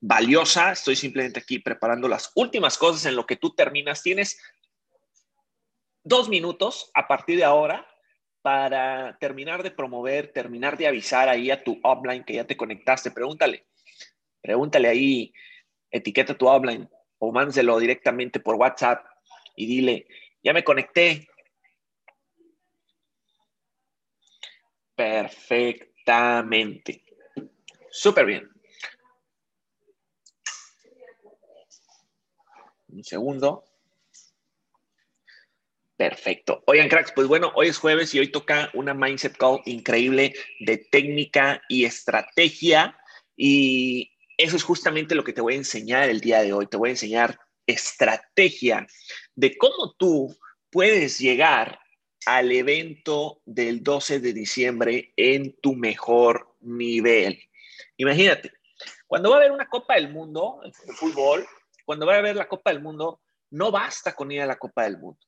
valiosa. Estoy simplemente aquí preparando las últimas cosas en lo que tú terminas. Tienes dos minutos a partir de ahora para terminar de promover, terminar de avisar ahí a tu offline que ya te conectaste. Pregúntale, pregúntale ahí, etiqueta tu offline o mándelo directamente por WhatsApp y dile, ya me conecté. Perfectamente. Súper bien. Un segundo. Perfecto. Oigan, cracks, pues bueno, hoy es jueves y hoy toca una mindset call increíble de técnica y estrategia. Y eso es justamente lo que te voy a enseñar el día de hoy. Te voy a enseñar estrategia de cómo tú puedes llegar al evento del 12 de diciembre en tu mejor nivel. Imagínate, cuando va a haber una Copa del Mundo de fútbol, cuando va a haber la Copa del Mundo, no basta con ir a la Copa del Mundo.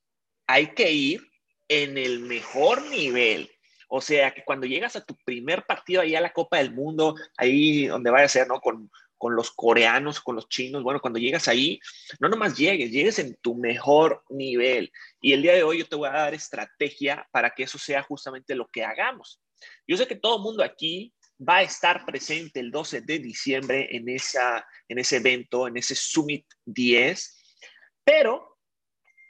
Hay que ir en el mejor nivel. O sea, que cuando llegas a tu primer partido ahí a la Copa del Mundo, ahí donde vaya a ser, ¿no? Con, con los coreanos, con los chinos, bueno, cuando llegas ahí, no nomás llegues, llegues en tu mejor nivel. Y el día de hoy yo te voy a dar estrategia para que eso sea justamente lo que hagamos. Yo sé que todo el mundo aquí va a estar presente el 12 de diciembre en, esa, en ese evento, en ese Summit 10, pero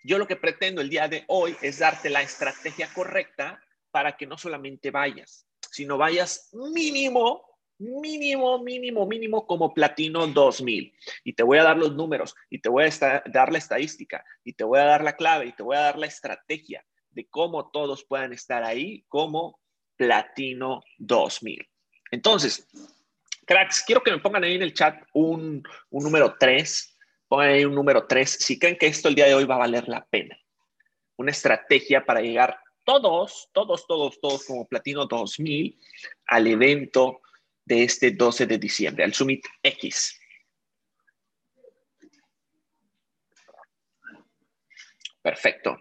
yo lo que pretendo el día de hoy es darte la estrategia correcta para que no solamente vayas, sino vayas mínimo, mínimo, mínimo, mínimo como platino 2000. Y te voy a dar los números, y te voy a dar la estadística, y te voy a dar la clave, y te voy a dar la estrategia de cómo todos puedan estar ahí como platino 2000. Entonces, cracks, quiero que me pongan ahí en el chat un, un número 3. Pongan ahí un número 3 si creen que esto el día de hoy va a valer la pena. Una estrategia para llegar todos, todos, todos, todos como Platino 2000 al evento de este 12 de diciembre, al Summit X. Perfecto.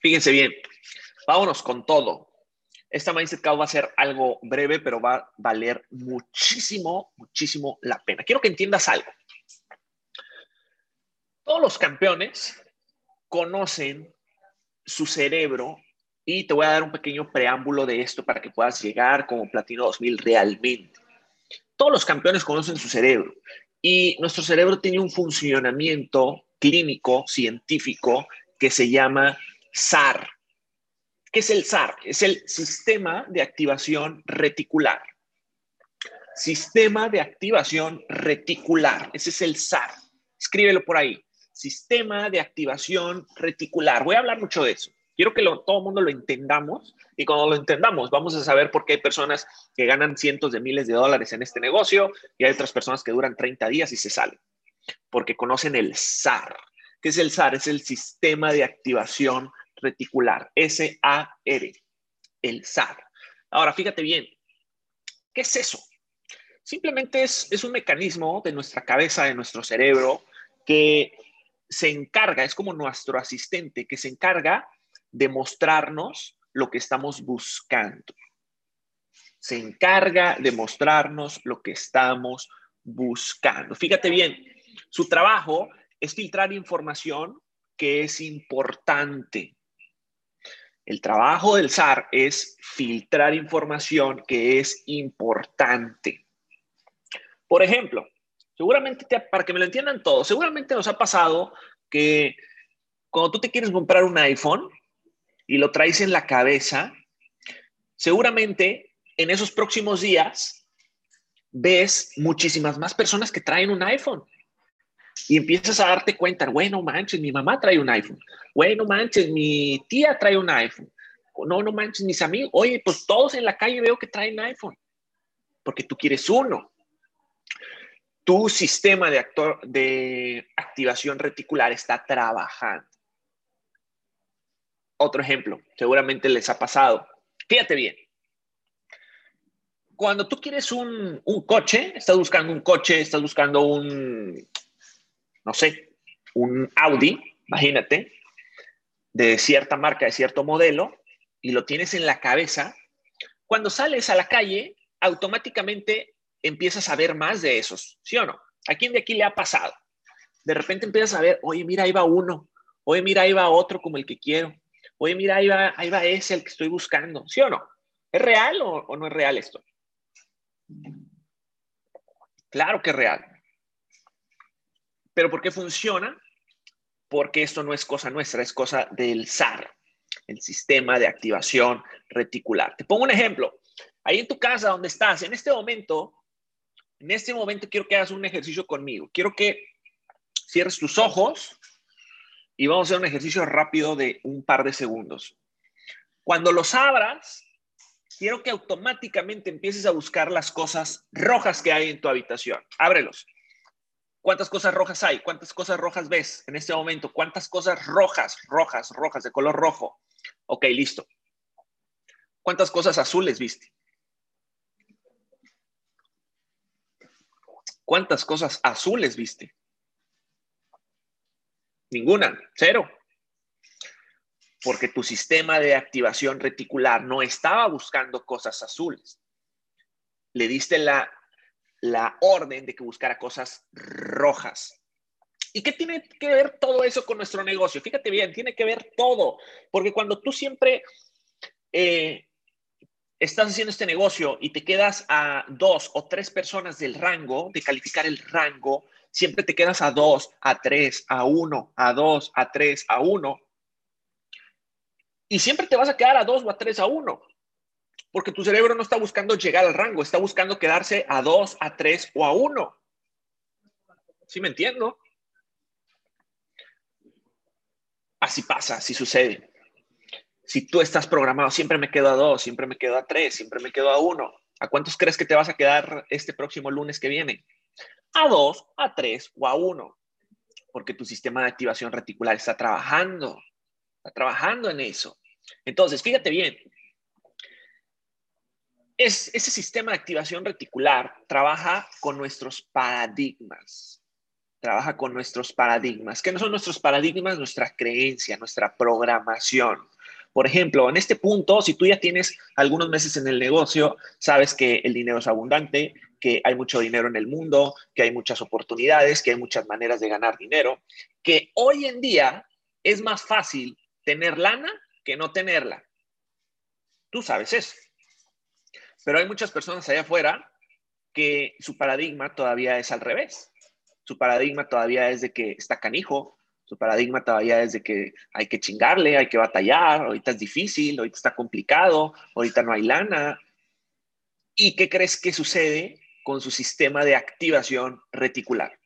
Fíjense bien, vámonos con todo. Esta Mindset Call va a ser algo breve, pero va a valer muchísimo, muchísimo la pena. Quiero que entiendas algo. Todos los campeones conocen su cerebro y te voy a dar un pequeño preámbulo de esto para que puedas llegar como Platino 2000 realmente. Todos los campeones conocen su cerebro y nuestro cerebro tiene un funcionamiento clínico, científico, que se llama SAR, ¿Qué es el SAR? Es el sistema de activación reticular. Sistema de activación reticular. Ese es el SAR. Escríbelo por ahí. Sistema de activación reticular. Voy a hablar mucho de eso. Quiero que todo el mundo lo entendamos y cuando lo entendamos vamos a saber por qué hay personas que ganan cientos de miles de dólares en este negocio y hay otras personas que duran 30 días y se salen. Porque conocen el SAR. ¿Qué es el SAR? Es el sistema de activación reticular, S-A-R, el SAR. Ahora, fíjate bien, ¿qué es eso? Simplemente es, es un mecanismo de nuestra cabeza, de nuestro cerebro, que se encarga, es como nuestro asistente, que se encarga de mostrarnos lo que estamos buscando. Se encarga de mostrarnos lo que estamos buscando. Fíjate bien, su trabajo es filtrar información que es importante. El trabajo del SAR es filtrar información que es importante. Por ejemplo, seguramente, para que me lo entiendan todos, seguramente nos ha pasado que cuando tú te quieres comprar un iPhone y lo traes en la cabeza, seguramente en esos próximos días ves muchísimas más personas que traen un iPhone y empiezas a darte cuenta, bueno, manches, mi mamá trae un iPhone, bueno, manches, mi tía trae un iPhone, no, no manches, mis amigos, oye, pues todos en la calle veo que traen iPhone, porque tú quieres uno. Tu sistema de, actor, de activación reticular está trabajando. Otro ejemplo, seguramente les ha pasado. Fíjate bien. Cuando tú quieres un, un coche, estás buscando un coche, estás buscando un, no sé, un Audi, imagínate, de cierta marca, de cierto modelo, y lo tienes en la cabeza, cuando sales a la calle, automáticamente empiezas a ver más de esos, ¿sí o no? ¿A quién de aquí le ha pasado? De repente empiezas a ver, oye, mira, ahí va uno, oye, mira, ahí va otro como el que quiero, oye, mira, ahí va, ahí va ese el que estoy buscando, ¿sí o no? ¿Es real o, o no es real esto? Claro que es real. ¿Pero por qué funciona? Porque esto no es cosa nuestra, es cosa del SAR, el sistema de activación reticular. Te pongo un ejemplo. Ahí en tu casa donde estás, en este momento, en este momento quiero que hagas un ejercicio conmigo. Quiero que cierres tus ojos y vamos a hacer un ejercicio rápido de un par de segundos. Cuando los abras, quiero que automáticamente empieces a buscar las cosas rojas que hay en tu habitación. Ábrelos. ¿Cuántas cosas rojas hay? ¿Cuántas cosas rojas ves en este momento? ¿Cuántas cosas rojas, rojas, rojas, de color rojo? Ok, listo. ¿Cuántas cosas azules viste? ¿Cuántas cosas azules viste? Ninguna, cero. Porque tu sistema de activación reticular no estaba buscando cosas azules. Le diste la, la orden de que buscara cosas rojas. ¿Y qué tiene que ver todo eso con nuestro negocio? Fíjate bien, tiene que ver todo. Porque cuando tú siempre eh, estás haciendo este negocio y te quedas a dos o tres personas del rango, de calificar el rango, siempre te quedas a dos, a tres, a uno, a dos, a tres, a uno. Y siempre te vas a quedar a dos o a tres, a uno. Porque tu cerebro no está buscando llegar al rango, está buscando quedarse a dos, a tres o a uno. ¿Sí me entiendo? Así pasa, así sucede. Si tú estás programado, siempre me quedo a dos, siempre me quedo a tres, siempre me quedo a uno. ¿A cuántos crees que te vas a quedar este próximo lunes que viene? A dos, a tres o a uno. Porque tu sistema de activación reticular está trabajando, está trabajando en eso. Entonces, fíjate bien, es, ese sistema de activación reticular trabaja con nuestros paradigmas. Trabaja con nuestros paradigmas. ¿Qué no son nuestros paradigmas? Nuestra creencia, nuestra programación. Por ejemplo, en este punto, si tú ya tienes algunos meses en el negocio, sabes que el dinero es abundante, que hay mucho dinero en el mundo, que hay muchas oportunidades, que hay muchas maneras de ganar dinero, que hoy en día es más fácil tener lana que no tenerla. Tú sabes eso. Pero hay muchas personas allá afuera que su paradigma todavía es al revés. Su paradigma todavía es de que está canijo, su paradigma todavía es de que hay que chingarle, hay que batallar, ahorita es difícil, ahorita está complicado, ahorita no hay lana. ¿Y qué crees que sucede con su sistema de activación reticular?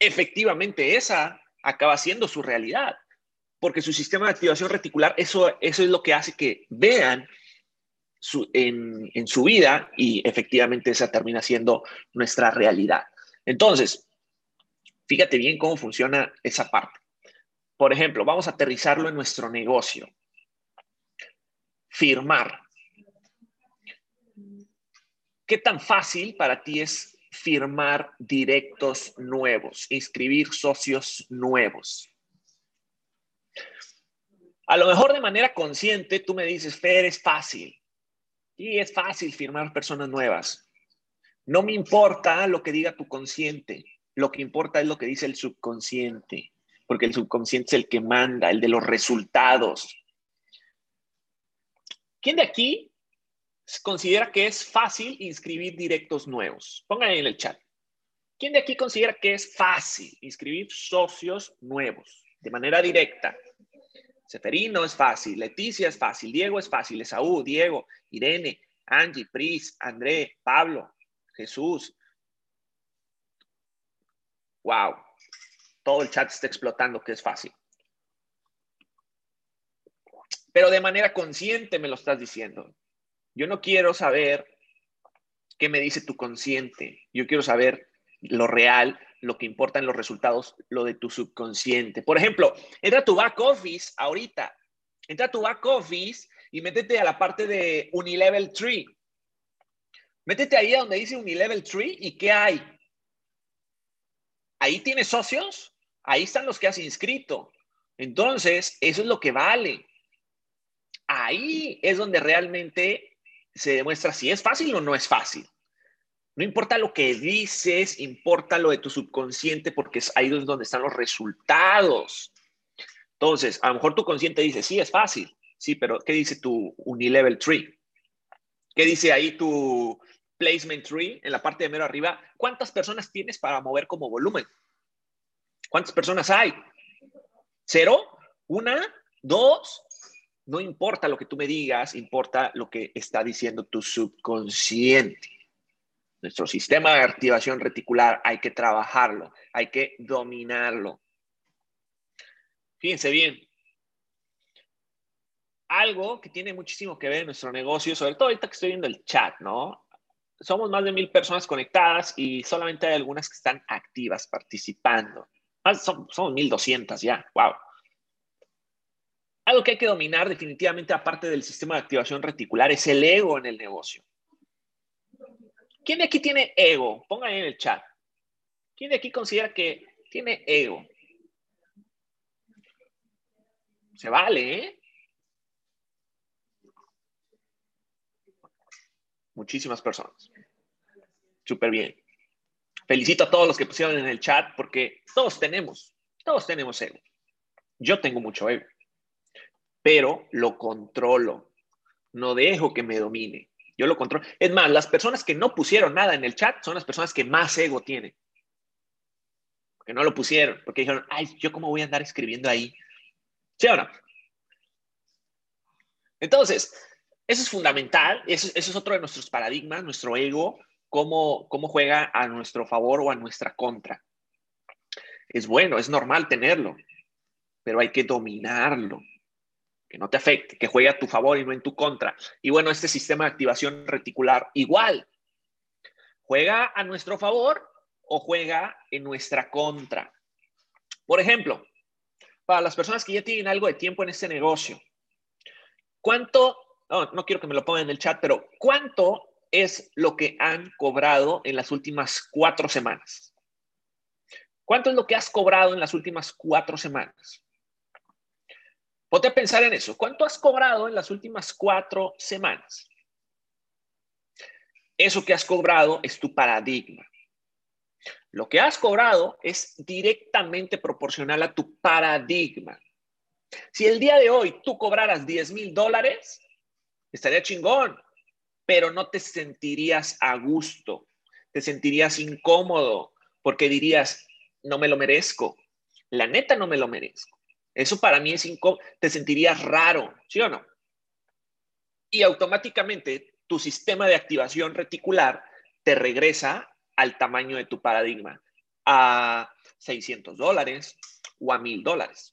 Efectivamente, esa acaba siendo su realidad, porque su sistema de activación reticular, eso, eso es lo que hace que vean en, en su vida y efectivamente esa termina siendo nuestra realidad. Entonces, Fíjate bien cómo funciona esa parte. Por ejemplo, vamos a aterrizarlo en nuestro negocio. Firmar. ¿Qué tan fácil para ti es firmar directos nuevos, inscribir socios nuevos? A lo mejor de manera consciente tú me dices, Fer, es fácil. Y es fácil firmar personas nuevas. No me importa lo que diga tu consciente. Lo que importa es lo que dice el subconsciente, porque el subconsciente es el que manda, el de los resultados. ¿Quién de aquí considera que es fácil inscribir directos nuevos? Pongan en el chat. ¿Quién de aquí considera que es fácil inscribir socios nuevos de manera directa? Seferino es fácil, Leticia es fácil, Diego es fácil, Esaú, Diego, Irene, Angie, Pris, André, Pablo, Jesús, wow, todo el chat está explotando, que es fácil. Pero de manera consciente me lo estás diciendo. Yo no quiero saber qué me dice tu consciente. Yo quiero saber lo real, lo que importa en los resultados, lo de tu subconsciente. Por ejemplo, entra a tu back office ahorita. Entra a tu back office y métete a la parte de Unilevel Tree. Métete ahí a donde dice Unilevel Tree y qué hay ahí tienes socios, ahí están los que has inscrito. Entonces, eso es lo que vale. Ahí es donde realmente se demuestra si es fácil o no es fácil. No importa lo que dices, importa lo de tu subconsciente porque es ahí donde están los resultados. Entonces, a lo mejor tu consciente dice, sí, es fácil, sí, pero ¿qué dice tu Unilevel Tree? ¿Qué dice ahí tu Placement Tree en la parte de mero arriba? ¿Cuántas personas tienes para mover como volumen? ¿Cuántas personas hay? ¿Cero? ¿Una? ¿Dos? No importa lo que tú me digas, importa lo que está diciendo tu subconsciente. Nuestro sistema de activación reticular hay que trabajarlo, hay que dominarlo. Fíjense bien, algo que tiene muchísimo que ver en nuestro negocio, sobre todo ahorita que estoy viendo el chat, ¿no? Somos más de mil personas conectadas y solamente hay algunas que están activas participando. Más, somos, somos 1200 ya, wow. Algo que hay que dominar definitivamente aparte del sistema de activación reticular es el ego en el negocio. ¿Quién de aquí tiene ego? Pongan en el chat. ¿Quién de aquí considera que tiene ego? Se vale, ¿eh? Muchísimas personas. Súper bien. Felicito a todos los que pusieron en el chat porque todos tenemos, todos tenemos ego. Yo tengo mucho ego pero lo controlo. No dejo que me domine. Yo lo controlo. Es más, las personas que no pusieron nada en el chat son las personas que más ego tienen. Que no lo pusieron, porque dijeron, ay, ¿yo cómo voy a andar escribiendo ahí? ¿Sí o no? Entonces, eso es fundamental, eso, es otro de nuestros paradigmas, nuestro ego, cómo, cómo juega a nuestro favor o a nuestra contra. Es bueno, es normal tenerlo, pero hay que dominarlo que no te afecte, que juegue a tu favor y no en tu contra. Y bueno, este sistema de activación reticular igual. ¿Juega a nuestro favor o juega en nuestra contra? Por ejemplo, para las personas que ya tienen algo de tiempo en este negocio, ¿cuánto, no, no quiero que me lo pongan en el chat, pero ¿cuánto es lo que han cobrado en las últimas cuatro semanas? ¿Cuánto es lo que has cobrado en las últimas cuatro semanas? Ponte a pensar en eso. ¿Cuánto has cobrado en las últimas cuatro semanas? Eso que has cobrado es tu paradigma. Lo que has cobrado es directamente proporcional a tu paradigma. Si el día de hoy tú cobraras 10 mil dólares, estaría chingón, pero no te sentirías a gusto, te sentirías incómodo, porque dirías, no me lo merezco, la neta no me lo merezco. Eso para mí es incómodo, te sentirías raro, ¿sí o no? Y automáticamente tu sistema de activación reticular te regresa al tamaño de tu paradigma, a 600 dólares o a 1000 dólares.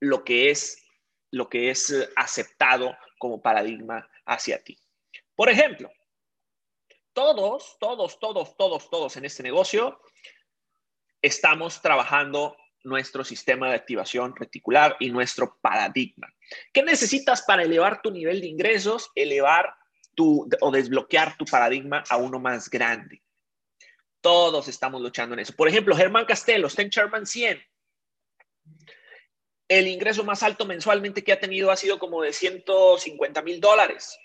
Lo que es lo que es aceptado como paradigma hacia ti. Por ejemplo, todos, todos, todos, todos, todos en este negocio estamos trabajando nuestro sistema de activación reticular y nuestro paradigma. ¿Qué necesitas para elevar tu nivel de ingresos, elevar tu o desbloquear tu paradigma a uno más grande? Todos estamos luchando en eso. Por ejemplo, Germán Castelo está en Sherman 100. El ingreso más alto mensualmente que ha tenido ha sido como de 150 mil dólares.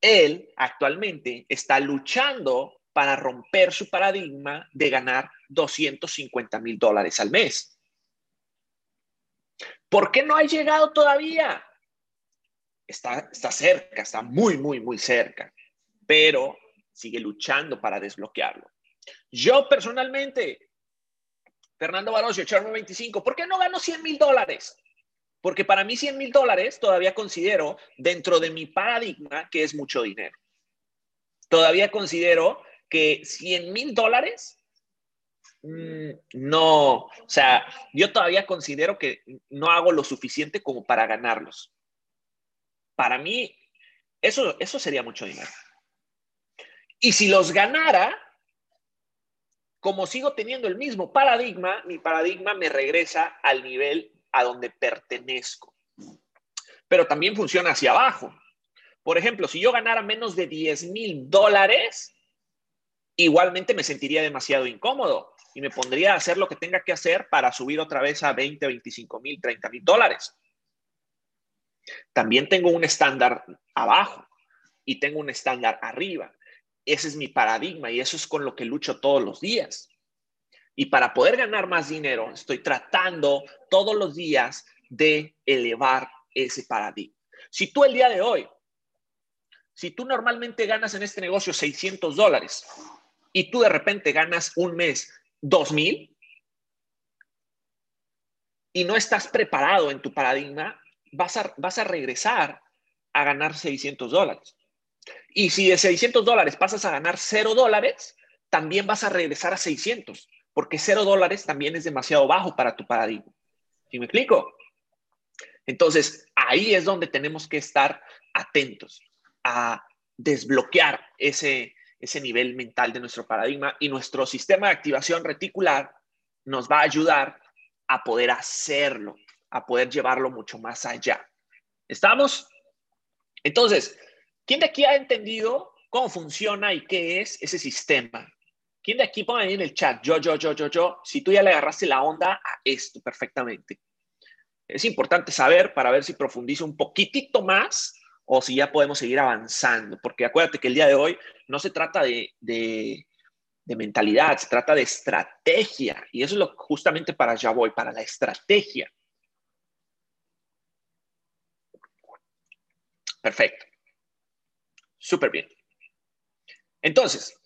Él actualmente está luchando para romper su paradigma de ganar 250 mil dólares al mes. ¿Por qué no ha llegado todavía? Está, está cerca, está muy, muy, muy cerca, pero sigue luchando para desbloquearlo. Yo personalmente, Fernando Barocio, echarme 25, ¿por qué no gano 100 mil dólares? Porque para mí 100 mil dólares todavía considero dentro de mi paradigma que es mucho dinero. Todavía considero que 100 mil dólares, mm, no, o sea, yo todavía considero que no hago lo suficiente como para ganarlos. Para mí, eso, eso sería mucho dinero. Y si los ganara, como sigo teniendo el mismo paradigma, mi paradigma me regresa al nivel a donde pertenezco. Pero también funciona hacia abajo. Por ejemplo, si yo ganara menos de 10 mil dólares, igualmente me sentiría demasiado incómodo y me pondría a hacer lo que tenga que hacer para subir otra vez a 20, 25 mil, 30 mil dólares. También tengo un estándar abajo y tengo un estándar arriba. ese es mi paradigma y eso es con lo que lucho todos los días. Y para poder ganar más dinero, estoy tratando todos los días de elevar ese paradigma. Si tú el día de hoy, si tú normalmente ganas en este negocio 600 dólares y tú de repente ganas un mes 2000 y no estás preparado en tu paradigma, vas a, vas a regresar a ganar 600 dólares. Y si de 600 dólares pasas a ganar 0 dólares, también vas a regresar a 600, porque 0 dólares también es demasiado bajo para tu paradigma. ¿Sí me explico? Entonces, ahí es donde tenemos que estar atentos a desbloquear ese, ese nivel mental de nuestro paradigma y nuestro sistema de activación reticular nos va a ayudar a poder hacerlo, a poder llevarlo mucho más allá. ¿Estamos? Entonces, ¿quién de aquí ha entendido cómo funciona y qué es ese sistema? ¿Quién de aquí pone ahí en el chat? Yo, yo, yo, yo, yo. Si tú ya le agarraste la onda a esto perfectamente. Es importante saber para ver si profundizo un poquitito más o si ya podemos seguir avanzando, porque acuérdate que el día de hoy no se trata de, de, mentalidad, se trata de estrategia, y eso es lo justamente para allá voy, para la estrategia. Perfecto. Súper bien. Entonces,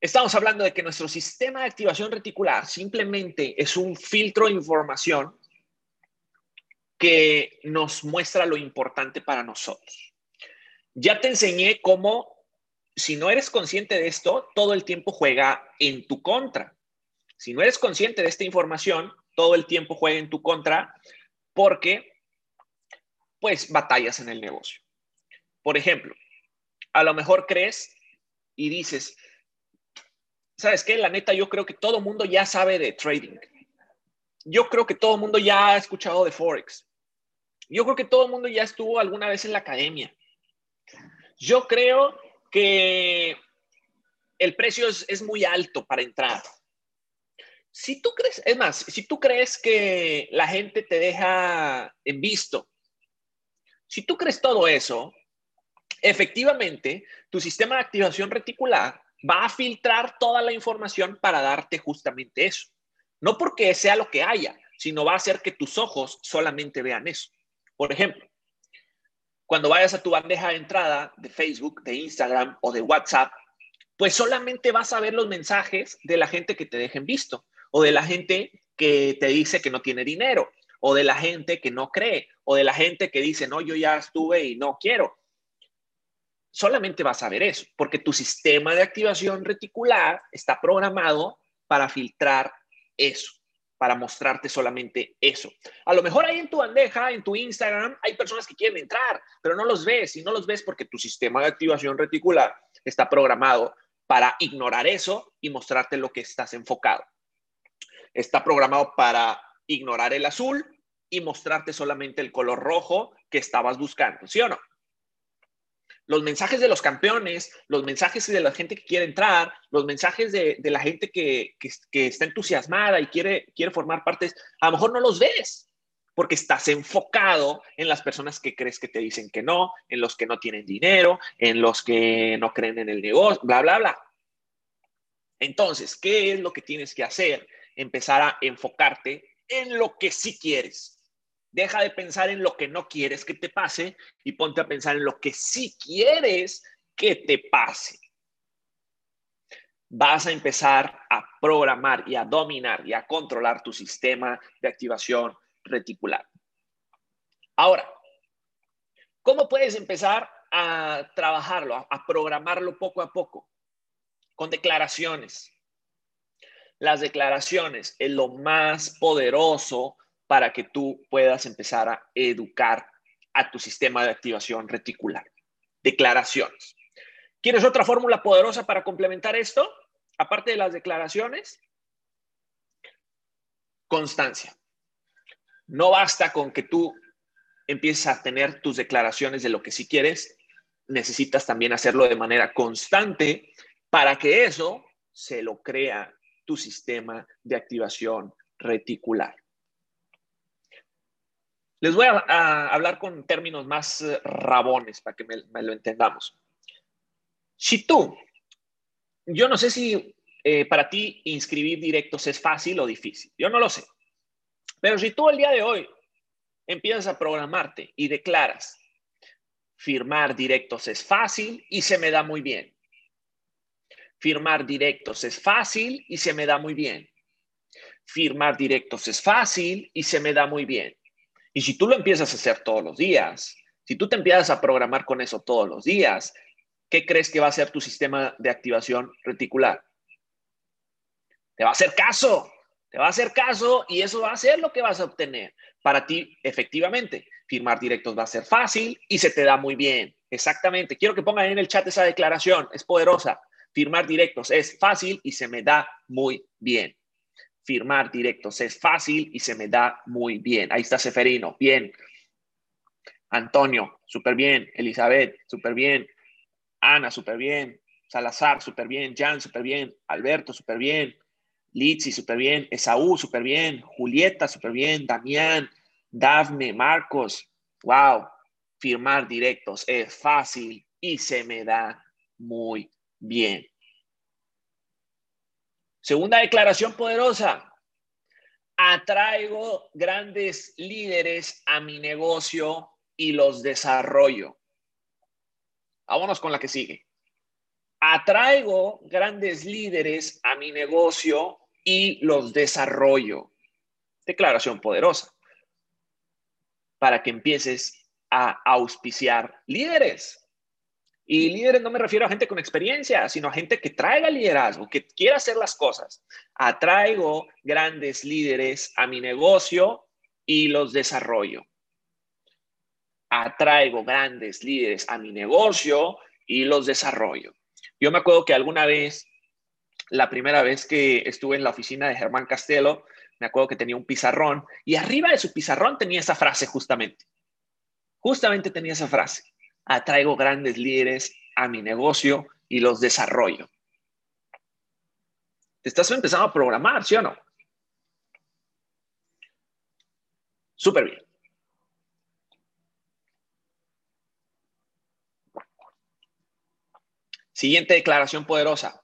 estamos hablando de que nuestro sistema de activación reticular simplemente es un filtro de información que nos muestra lo importante para nosotros. Ya te enseñé cómo, si no eres consciente de esto, todo el tiempo juega en tu contra. Si no eres consciente de esta información, todo el tiempo juega en tu contra porque, pues, batallas en el negocio. Por ejemplo, a lo mejor crees y dices, ¿sabes qué? La neta, yo creo que todo mundo ya sabe de trading. Yo creo que todo el mundo ya ha escuchado de Forex. Yo creo que todo el mundo ya estuvo alguna vez en la academia. Yo creo que el precio es, muy alto para entrar. Si tú crees, es más, si tú crees que la gente te deja en visto, si tú crees todo eso, efectivamente, tu sistema de activación reticular va a filtrar toda la información para darte justamente eso. No porque sea lo que haya, sino va a hacer que tus ojos solamente vean eso. Por ejemplo, cuando vayas a tu bandeja de entrada de Facebook, de Instagram o de WhatsApp, pues solamente vas a ver los mensajes de la gente que te dejen visto o de la gente que te dice que no tiene dinero o de la gente que no cree o de la gente que dice, no, yo ya estuve y no quiero. Solamente vas a ver eso, porque tu sistema de activación reticular está programado para filtrar eso para mostrarte solamente eso. A lo mejor ahí en tu bandeja, en tu Instagram, hay personas que quieren entrar, pero no los ves y no los ves porque tu sistema de activación reticular está programado para ignorar eso y mostrarte lo que estás enfocado. Está programado para ignorar el azul y mostrarte solamente el color rojo que estabas buscando, ¿sí o no? Los mensajes de los campeones, los mensajes de la gente que quiere entrar, los mensajes de, la gente que, está entusiasmada y quiere, quiere formar parte, a lo mejor no los ves porque estás enfocado en las personas que crees que te dicen que no, en los que no tienen dinero, en los que no creen en el negocio, bla, bla, bla. Entonces, ¿qué es lo que tienes que hacer? Empezar a enfocarte en lo que sí quieres Deja de pensar en lo que no quieres que te pase y ponte a pensar en lo que sí quieres que te pase. Vas a empezar a programar y a dominar y a controlar tu sistema de activación reticular. Ahora, ¿cómo puedes empezar a trabajarlo, a programarlo poco a poco? Con declaraciones. Las declaraciones es lo más poderoso para que tú puedas empezar a educar a tu sistema de activación reticular. Declaraciones. ¿Quieres otra fórmula poderosa para complementar esto? Aparte de las declaraciones, constancia. No basta con que tú empieces a tener tus declaraciones de lo que sí quieres, necesitas también hacerlo de manera constante para que eso se lo crea tu sistema de activación reticular. Les voy a, hablar con términos más eh, rabones para que me, lo entendamos. Si tú, yo no sé si eh, para ti inscribir directos es fácil o difícil, yo no lo sé. Pero si tú el día de hoy empiezas a programarte y declaras, firmar directos es fácil y se me da muy bien. Firmar directos es fácil y se me da muy bien. Firmar directos es fácil y se me da muy bien. Y si tú lo empiezas a hacer todos los días, si tú te empiezas a programar con eso todos los días, ¿qué crees que va a ser tu sistema de activación reticular? Te va a hacer caso, te va a hacer caso y eso va a ser lo que vas a obtener. Para ti, efectivamente, firmar directos va a ser fácil y se te da muy bien. Exactamente. Quiero que pongan en el chat esa declaración, es poderosa. Firmar directos es fácil y se me da muy bien. Firmar directos es fácil y se me da muy bien. Ahí está Seferino, bien. Antonio, súper bien. Elizabeth, súper bien. Ana, súper bien. Salazar, súper bien. Jan, súper bien. Alberto, súper bien. Litsi, súper bien. Esaú, súper bien. Julieta, súper bien. Damián, Dafne, Marcos. Wow. Firmar directos es fácil y se me da muy bien. Segunda declaración poderosa. Atraigo grandes líderes a mi negocio y los desarrollo. Vámonos con la que sigue. Atraigo grandes líderes a mi negocio y los desarrollo. Declaración poderosa. Para que empieces a auspiciar líderes. Y líderes no me refiero a gente con experiencia, sino a gente que traiga liderazgo, que quiera hacer las cosas. Atraigo grandes líderes a mi negocio y los desarrollo. Atraigo grandes líderes a mi negocio y los desarrollo. Yo me acuerdo que alguna vez, la primera vez que estuve en la oficina de Germán Castelo, me acuerdo que tenía un pizarrón y arriba de su pizarrón tenía esa frase justamente. Justamente tenía esa frase atraigo grandes líderes a mi negocio y los desarrollo. Te estás empezando a programar, ¿sí o no? Súper bien. Siguiente declaración poderosa.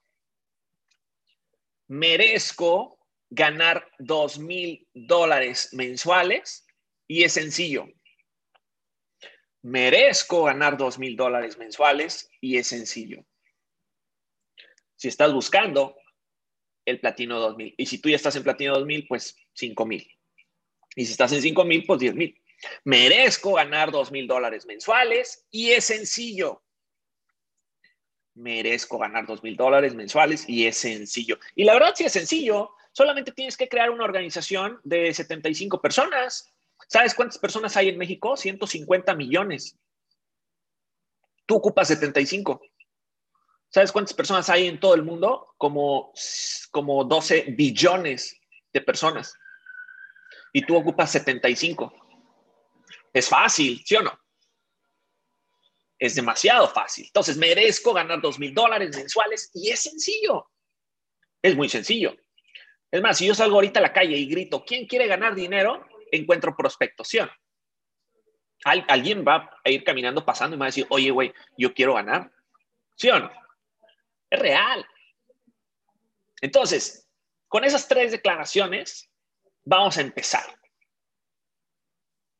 Merezco ganar dos mil dólares mensuales y es sencillo merezco ganar dos mil dólares mensuales y es sencillo. Si estás buscando el platino 2000 y si tú ya estás en platino 2000, pues 5000. Y si estás en 5000, pues 10000. Merezco ganar dos mil dólares mensuales y es sencillo. Merezco ganar dos mil dólares mensuales y es sencillo. Y la verdad, si es sencillo, solamente tienes que crear una organización de 75 personas ¿Sabes cuántas personas hay en México? 150 millones. Tú ocupas 75. ¿Sabes cuántas personas hay en todo el mundo? Como, como 12 billones de personas. Y tú ocupas 75. Es fácil, ¿sí o no? Es demasiado fácil. Entonces, merezco ganar 2 mil dólares mensuales y es sencillo. Es muy sencillo. Es más, si yo salgo ahorita a la calle y grito, ¿quién quiere ganar dinero? Encuentro prospectación. alguien va a ir caminando, pasando y me va a decir, oye, güey, yo quiero ganar. ¿Sí o no? Es real. Entonces, con esas tres declaraciones, vamos a empezar.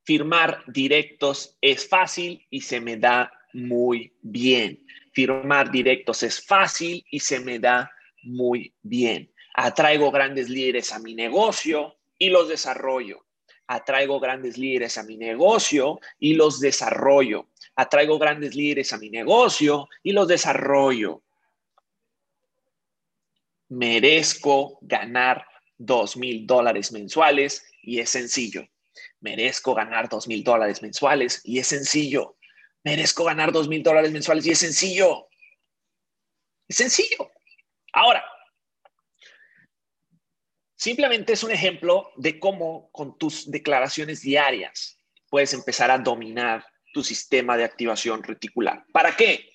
Firmar directos es fácil y se me da muy bien. Firmar directos es fácil y se me da muy bien. Atraigo grandes líderes a mi negocio y los desarrollo. Atraigo grandes líderes a mi negocio y los desarrollo. Atraigo grandes líderes a mi negocio y los desarrollo. Merezco ganar dos mil dólares mensuales y es sencillo. Merezco ganar dos mil dólares mensuales y es sencillo. Merezco ganar dos mil dólares mensuales y es sencillo. Es sencillo. Ahora, Simplemente es un ejemplo de cómo con tus declaraciones diarias puedes empezar a dominar tu sistema de activación reticular. ¿Para qué?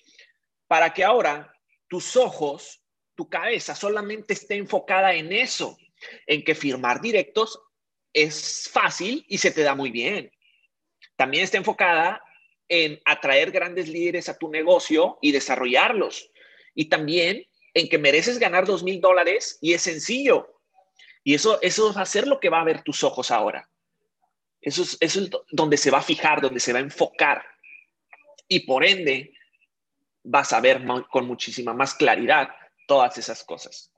Para que ahora tus ojos, tu cabeza solamente esté enfocada en eso, en que firmar directos es fácil y se te da muy bien. También está enfocada en atraer grandes líderes a tu negocio y desarrollarlos. y también en que mereces ganar dos mil dólares y es sencillo. Y eso, eso va a ser lo que va a ver tus ojos ahora. Eso es, eso es donde se va a fijar, donde se va a enfocar. Y por ende, vas a ver con muchísima más claridad todas esas cosas.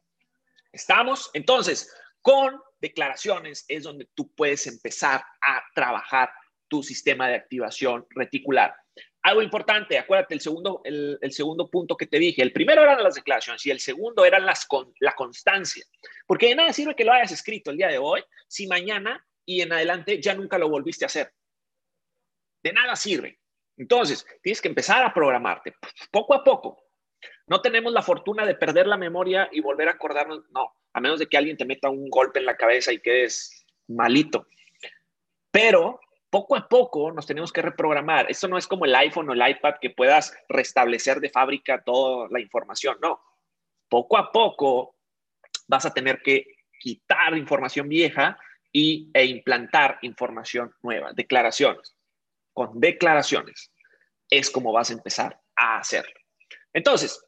¿Estamos? Entonces, con declaraciones es donde tú puedes empezar a trabajar tu sistema de activación reticular. Algo importante, acuérdate, el segundo, el, segundo punto que te dije, el primero eran las declaraciones y el segundo era las con, la constancia. Porque de nada sirve que lo hayas escrito el día de hoy si mañana y en adelante ya nunca lo volviste a hacer. De nada sirve. Entonces, tienes que empezar a programarte poco a poco. No tenemos la fortuna de perder la memoria y volver a acordarnos, no, a menos de que alguien te meta un golpe en la cabeza y quedes malito. Pero poco a poco nos tenemos que reprogramar. Esto no es como el iPhone o el iPad que puedas restablecer de fábrica toda la información, no. Poco a poco vas a tener que quitar información vieja y, e implantar información nueva, declaraciones. Con declaraciones es como vas a empezar a hacerlo. Entonces,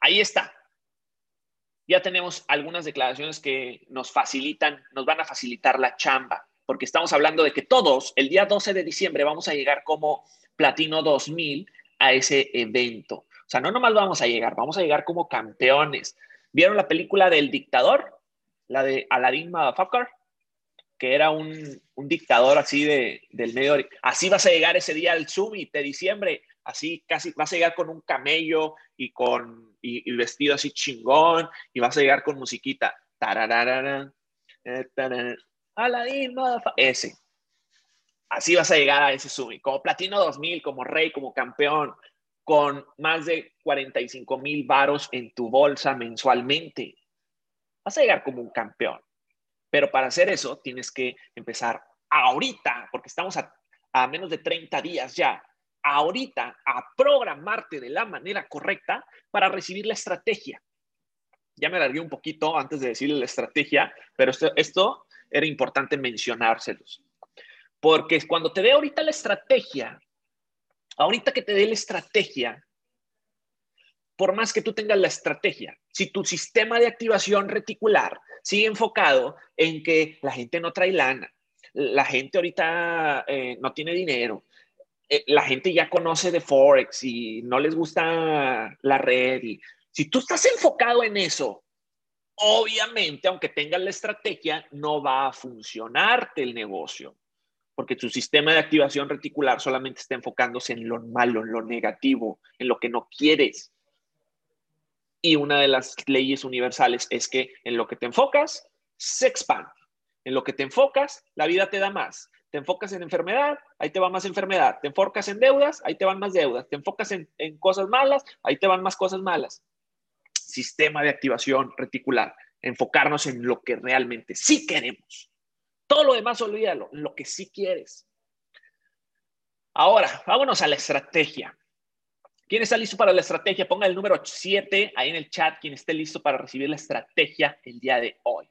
ahí está. Ya tenemos algunas declaraciones que nos facilitan, nos van a facilitar la chamba porque estamos hablando de que todos el día 12 de diciembre vamos a llegar como Platino 2000 a ese evento. O sea, no nomás vamos a llegar, vamos a llegar como campeones. ¿Vieron la película del dictador? La de Aladdin Motherfucker, que era un, dictador así de, del medio. Así vas a llegar ese día al Summit de diciembre, así casi vas a llegar con un camello y con y, vestido así chingón y vas a llegar con musiquita. Aladdin, ese. Así vas a llegar a ese sumi, como Platino 2000, como rey, como campeón, con más de 45 mil varos en tu bolsa mensualmente. Vas a llegar como un campeón. Pero para hacer eso tienes que empezar ahorita, porque estamos a, a menos de 30 días ya, ahorita a programarte de la manera correcta para recibir la estrategia. Ya me alargué un poquito antes de decirle la estrategia, pero esto era importante mencionárselos. Porque cuando te dé ahorita la estrategia, ahorita que te dé la estrategia, por más que tú tengas la estrategia, si tu sistema de activación reticular sigue enfocado en que la gente no trae lana, la gente ahorita eh, no tiene dinero, eh, la gente ya conoce de Forex y no les gusta la red, si tú estás enfocado en eso Obviamente, aunque tengas la estrategia, no va a funcionarte el negocio, porque tu sistema de activación reticular solamente está enfocándose en lo malo, en lo negativo, en lo que no quieres. Y una de las leyes universales es que en lo que te enfocas, se expande. En lo que te enfocas, la vida te da más. Te enfocas en enfermedad, ahí te va más enfermedad. Te enfocas en deudas, ahí te van más deudas. Te enfocas en, en cosas malas, ahí te van más cosas malas sistema de activación reticular, enfocarnos en lo que realmente sí queremos. Todo lo demás, olvídalo, lo que sí quieres. Ahora, vámonos a la estrategia. ¿Quién está listo para la estrategia? Ponga el número 7 ahí en el chat, quien esté listo para recibir la estrategia el día de hoy.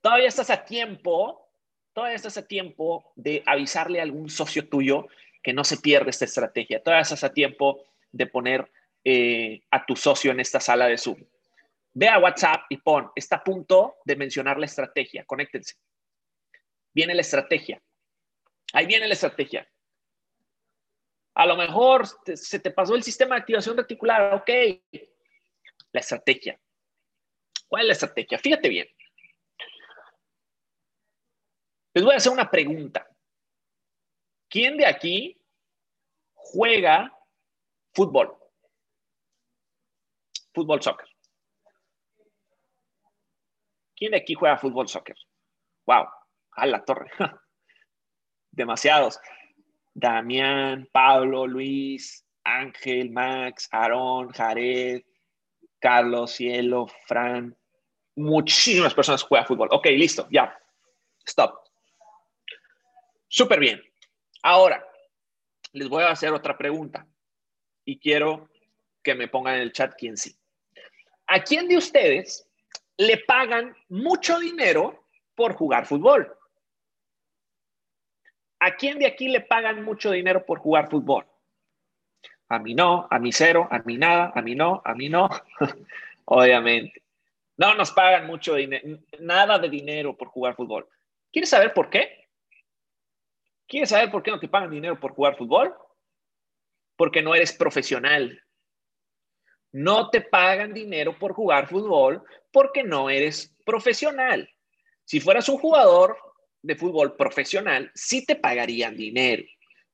Todavía estás a tiempo, todavía estás a tiempo de avisarle a algún socio tuyo que no se pierda esta estrategia. Todavía estás a tiempo de poner eh, a tu socio en esta sala de Zoom. Ve a WhatsApp y pon, está a punto de mencionar la estrategia, conéctense. Viene la estrategia. Ahí viene la estrategia. A lo mejor se te pasó el sistema de activación reticular, ok. La estrategia. ¿Cuál es la estrategia? Fíjate bien. Les voy a hacer una pregunta. ¿Quién de aquí juega fútbol? Fútbol soccer. ¿Quién de aquí juega fútbol soccer? Wow, a la torre. Demasiados. Damián, Pablo, Luis, Ángel, Max, Aarón, Jared, Carlos, Cielo, Fran. Muchísimas personas juegan fútbol. Ok, listo, ya. Stop. Súper bien. Ahora, les voy a hacer otra pregunta y quiero que me pongan en el chat quién sí. ¿A quién de ustedes le pagan mucho dinero por jugar fútbol? ¿A quién de aquí le pagan mucho dinero por jugar fútbol? a mí no, a mí cero, a mí nada, a mí no, a mí no. Obviamente. No nos pagan mucho dinero, nada de dinero por jugar fútbol. ¿Quieres saber por qué? ¿Quieres saber por qué no te pagan dinero por jugar fútbol? Porque no eres profesional. No te pagan dinero por jugar fútbol porque no eres profesional. Si fueras un jugador de fútbol profesional, sí te pagarían dinero.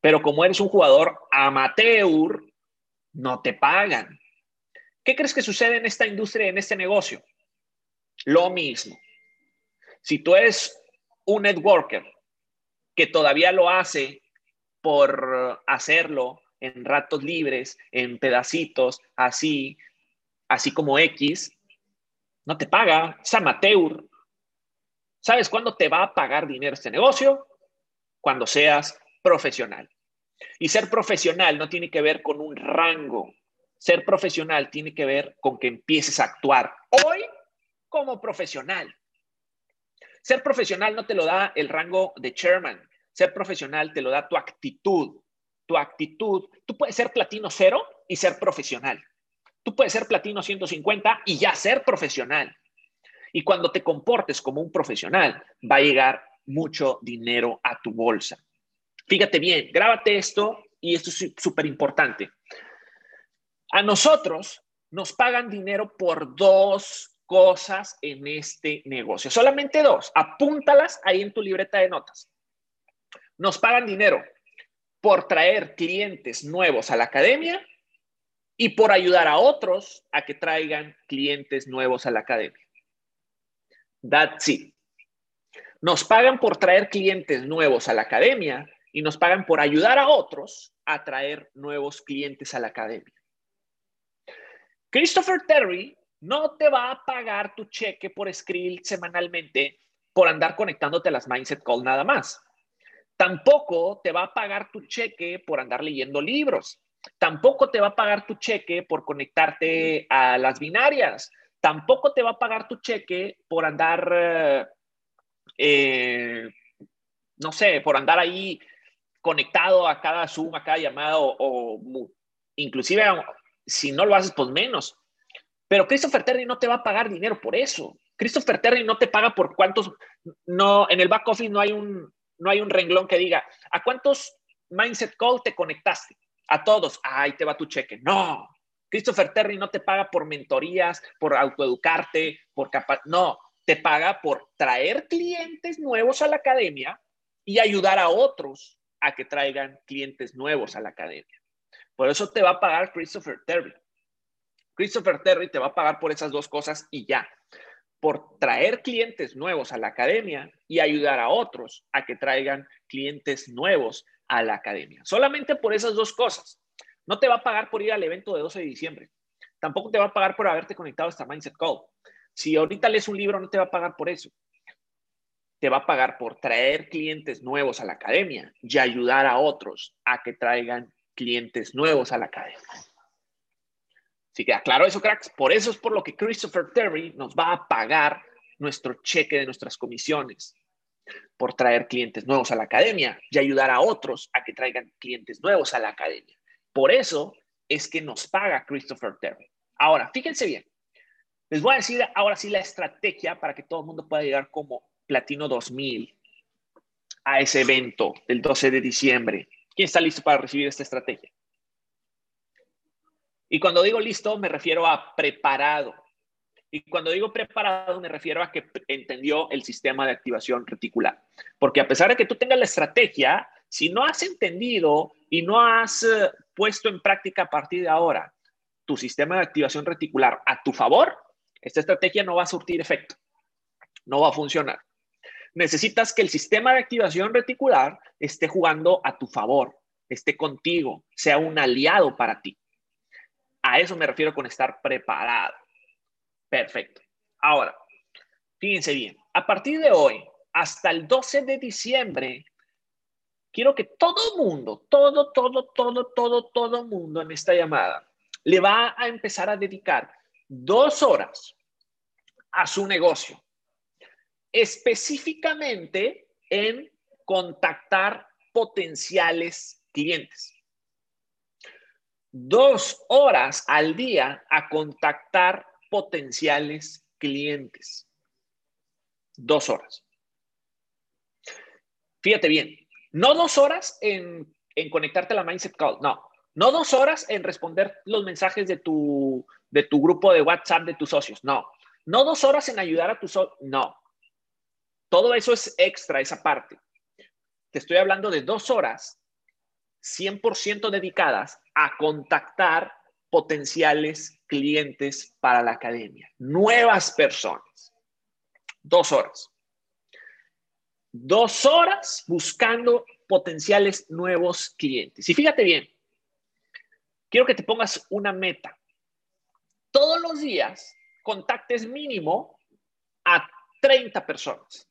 Pero como eres un jugador amateur, no te pagan. ¿Qué crees que sucede en esta industria, en este negocio? Lo mismo. Si tú eres un networker que todavía lo hace por hacerlo en ratos libres, en pedacitos, así, así como X, no te paga, es amateur. ¿Sabes cuándo te va a pagar dinero este negocio? Cuando seas profesional. Y ser profesional no tiene que ver con un rango. Ser profesional tiene que ver con que empieces a actuar hoy como profesional. Ser profesional no te lo da el rango de chairman. Ser profesional te lo da tu actitud. Tu actitud. Tú puedes ser platino cero y ser profesional. Tú puedes ser platino 150 y ya ser profesional. Y cuando te comportes como un profesional, va a llegar mucho dinero a tu bolsa. Fíjate bien, grábate esto y esto es súper importante. A nosotros nos pagan dinero por dos cosas en este negocio. Solamente dos. Apúntalas ahí en tu libreta de notas. Nos pagan dinero por traer clientes nuevos a la academia y por ayudar a otros a que traigan clientes nuevos a la academia. That's it. Nos pagan por traer clientes nuevos a la academia y nos pagan por ayudar a otros a traer nuevos clientes a la academia. Christopher Terry no te va a pagar tu cheque por escribir semanalmente por andar conectándote a las Mindset Call nada más. Tampoco te va a pagar tu cheque por andar leyendo libros. Tampoco te va a pagar tu cheque por conectarte a las binarias. Tampoco te va a pagar tu cheque por andar, eh, eh, no sé, por andar ahí conectado a cada Zoom, a cada llamada o, inclusive si no lo haces, pues menos. Pero Christopher Terry no te va a pagar dinero por eso. Christopher Terry no te paga por cuántos, no, en el back office no hay un, no hay un renglón que diga, ¿a cuántos Mindset Call te conectaste? A todos, ahí te va tu cheque. No, Christopher Terry no te paga por mentorías, por autoeducarte, por no, te paga por traer clientes nuevos a la academia y ayudar a otros a que traigan clientes nuevos a la academia. Por eso te va a pagar Christopher Terry. Christopher Terry te va a pagar por esas dos cosas y ya, por traer clientes nuevos a la academia y ayudar a otros a que traigan clientes nuevos a la academia. Solamente por esas dos cosas. No te va a pagar por ir al evento de 12 de diciembre. Tampoco te va a pagar por haberte conectado a esta Mindset Call. Si ahorita lees un libro, no te va a pagar por eso. Te va a pagar por traer clientes nuevos a la academia y ayudar a otros a que traigan clientes nuevos a la academia. Si queda claro eso, cracks, por eso es por lo que Christopher Terry nos va a pagar nuestro cheque de nuestras comisiones, por traer clientes nuevos a la academia y ayudar a otros a que traigan clientes nuevos a la academia. Por eso es que nos paga Christopher Terry. Ahora, fíjense bien. Les voy a decir ahora sí la estrategia para que todo el mundo pueda llegar como Platino 2000 a ese evento del 12 de diciembre. ¿Quién está listo para recibir esta estrategia? Y cuando digo listo, me refiero a preparado. Y cuando digo preparado, me refiero a que entendió el sistema de activación reticular. Porque a pesar de que tú tengas la estrategia, si no has entendido y no has eh, puesto en práctica a partir de ahora tu sistema de activación reticular a tu favor, esta estrategia no va a surtir efecto, no va a funcionar. Necesitas que el sistema de activación reticular esté jugando a tu favor, esté contigo, sea un aliado para ti. A eso me refiero con estar preparado. Perfecto. Ahora, fíjense bien, a partir de hoy hasta el 12 de diciembre, quiero que todo mundo, todo, todo, todo, todo, todo mundo en esta llamada le va a empezar a dedicar dos horas a su negocio, específicamente en contactar potenciales clientes. Dos horas al día a contactar potenciales clientes. Dos horas. Fíjate bien, no dos horas en, conectarte a la Mindset Call, no. No dos horas en responder los mensajes de tu, de tu grupo de WhatsApp de tus socios, no. No dos horas en ayudar a tus socios, no. Todo eso es extra, esa parte. Te estoy hablando de dos horas 100% dedicadas a contactar potenciales clientes para la academia, nuevas personas. Dos horas. Dos horas buscando potenciales nuevos clientes. Y fíjate bien, quiero que te pongas una meta. Todos los días contactes mínimo a 30 personas.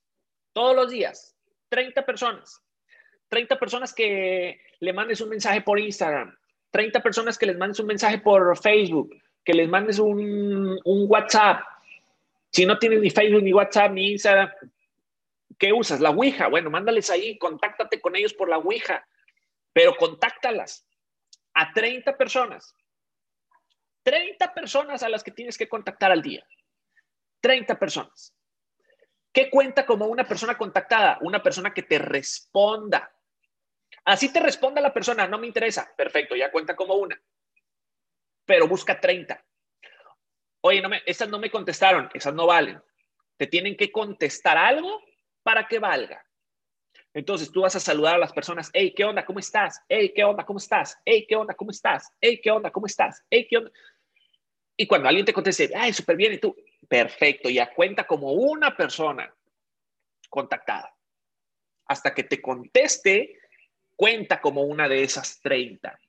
Todos los días, 30 personas. 30 personas que le mandes un mensaje por Instagram, 30 personas que les mandes un mensaje por Facebook, que les mandes un, WhatsApp. Si no tienes ni Facebook, ni WhatsApp, ni Instagram, ¿qué usas? La Ouija. Bueno, mándales ahí, contáctate con ellos por la Ouija, pero contáctalas a 30 personas. 30 personas a las que tienes que contactar al día. 30 personas. ¿Qué cuenta como una persona contactada? Una persona que te responda. Así te responda la persona, no me interesa. Perfecto, ya cuenta como una. Pero busca 30. Oye, no me, esas no me contestaron, esas no valen. Te tienen que contestar algo para que valga. Entonces tú vas a saludar a las personas, hey, ¿qué onda? ¿Cómo estás? Hey, ¿qué onda? ¿Cómo estás? Hey, ¿qué onda? ¿Cómo estás? Hey, ¿qué onda? ¿Cómo estás? Hey, ¿qué onda? Y cuando alguien te conteste, ay, súper bien, y tú, perfecto, ya cuenta como una persona contactada. Hasta que te conteste cuenta como una de esas 30.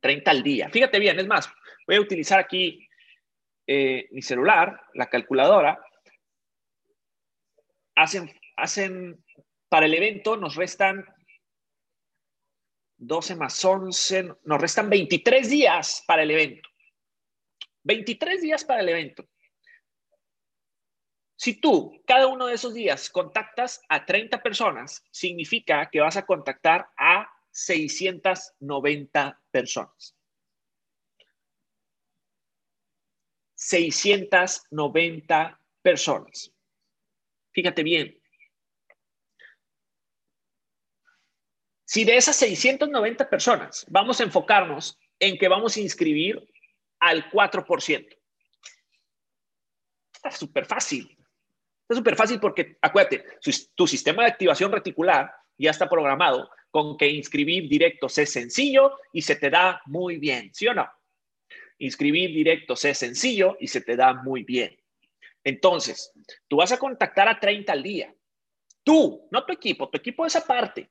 30 al día. Fíjate bien, es más, voy a utilizar aquí eh, mi celular, la calculadora. Hacen, hacen, para el evento nos restan 12 más 11, nos restan 23 días para el evento. 23 días para el evento. Si tú cada uno de esos días contactas a 30 personas, significa que vas a contactar a 690 personas. 690 personas. Fíjate bien. Si de esas 690 personas vamos a enfocarnos en que vamos a inscribir al 4%. Está súper fácil. Es súper fácil porque, acuérdate, tu sistema de activación reticular ya está programado con que inscribir directos es sencillo y se te da muy bien, ¿sí o no? Inscribir directos es sencillo y se te da muy bien. Entonces, tú vas a contactar a 30 al día. Tú, no tu equipo, tu equipo es aparte.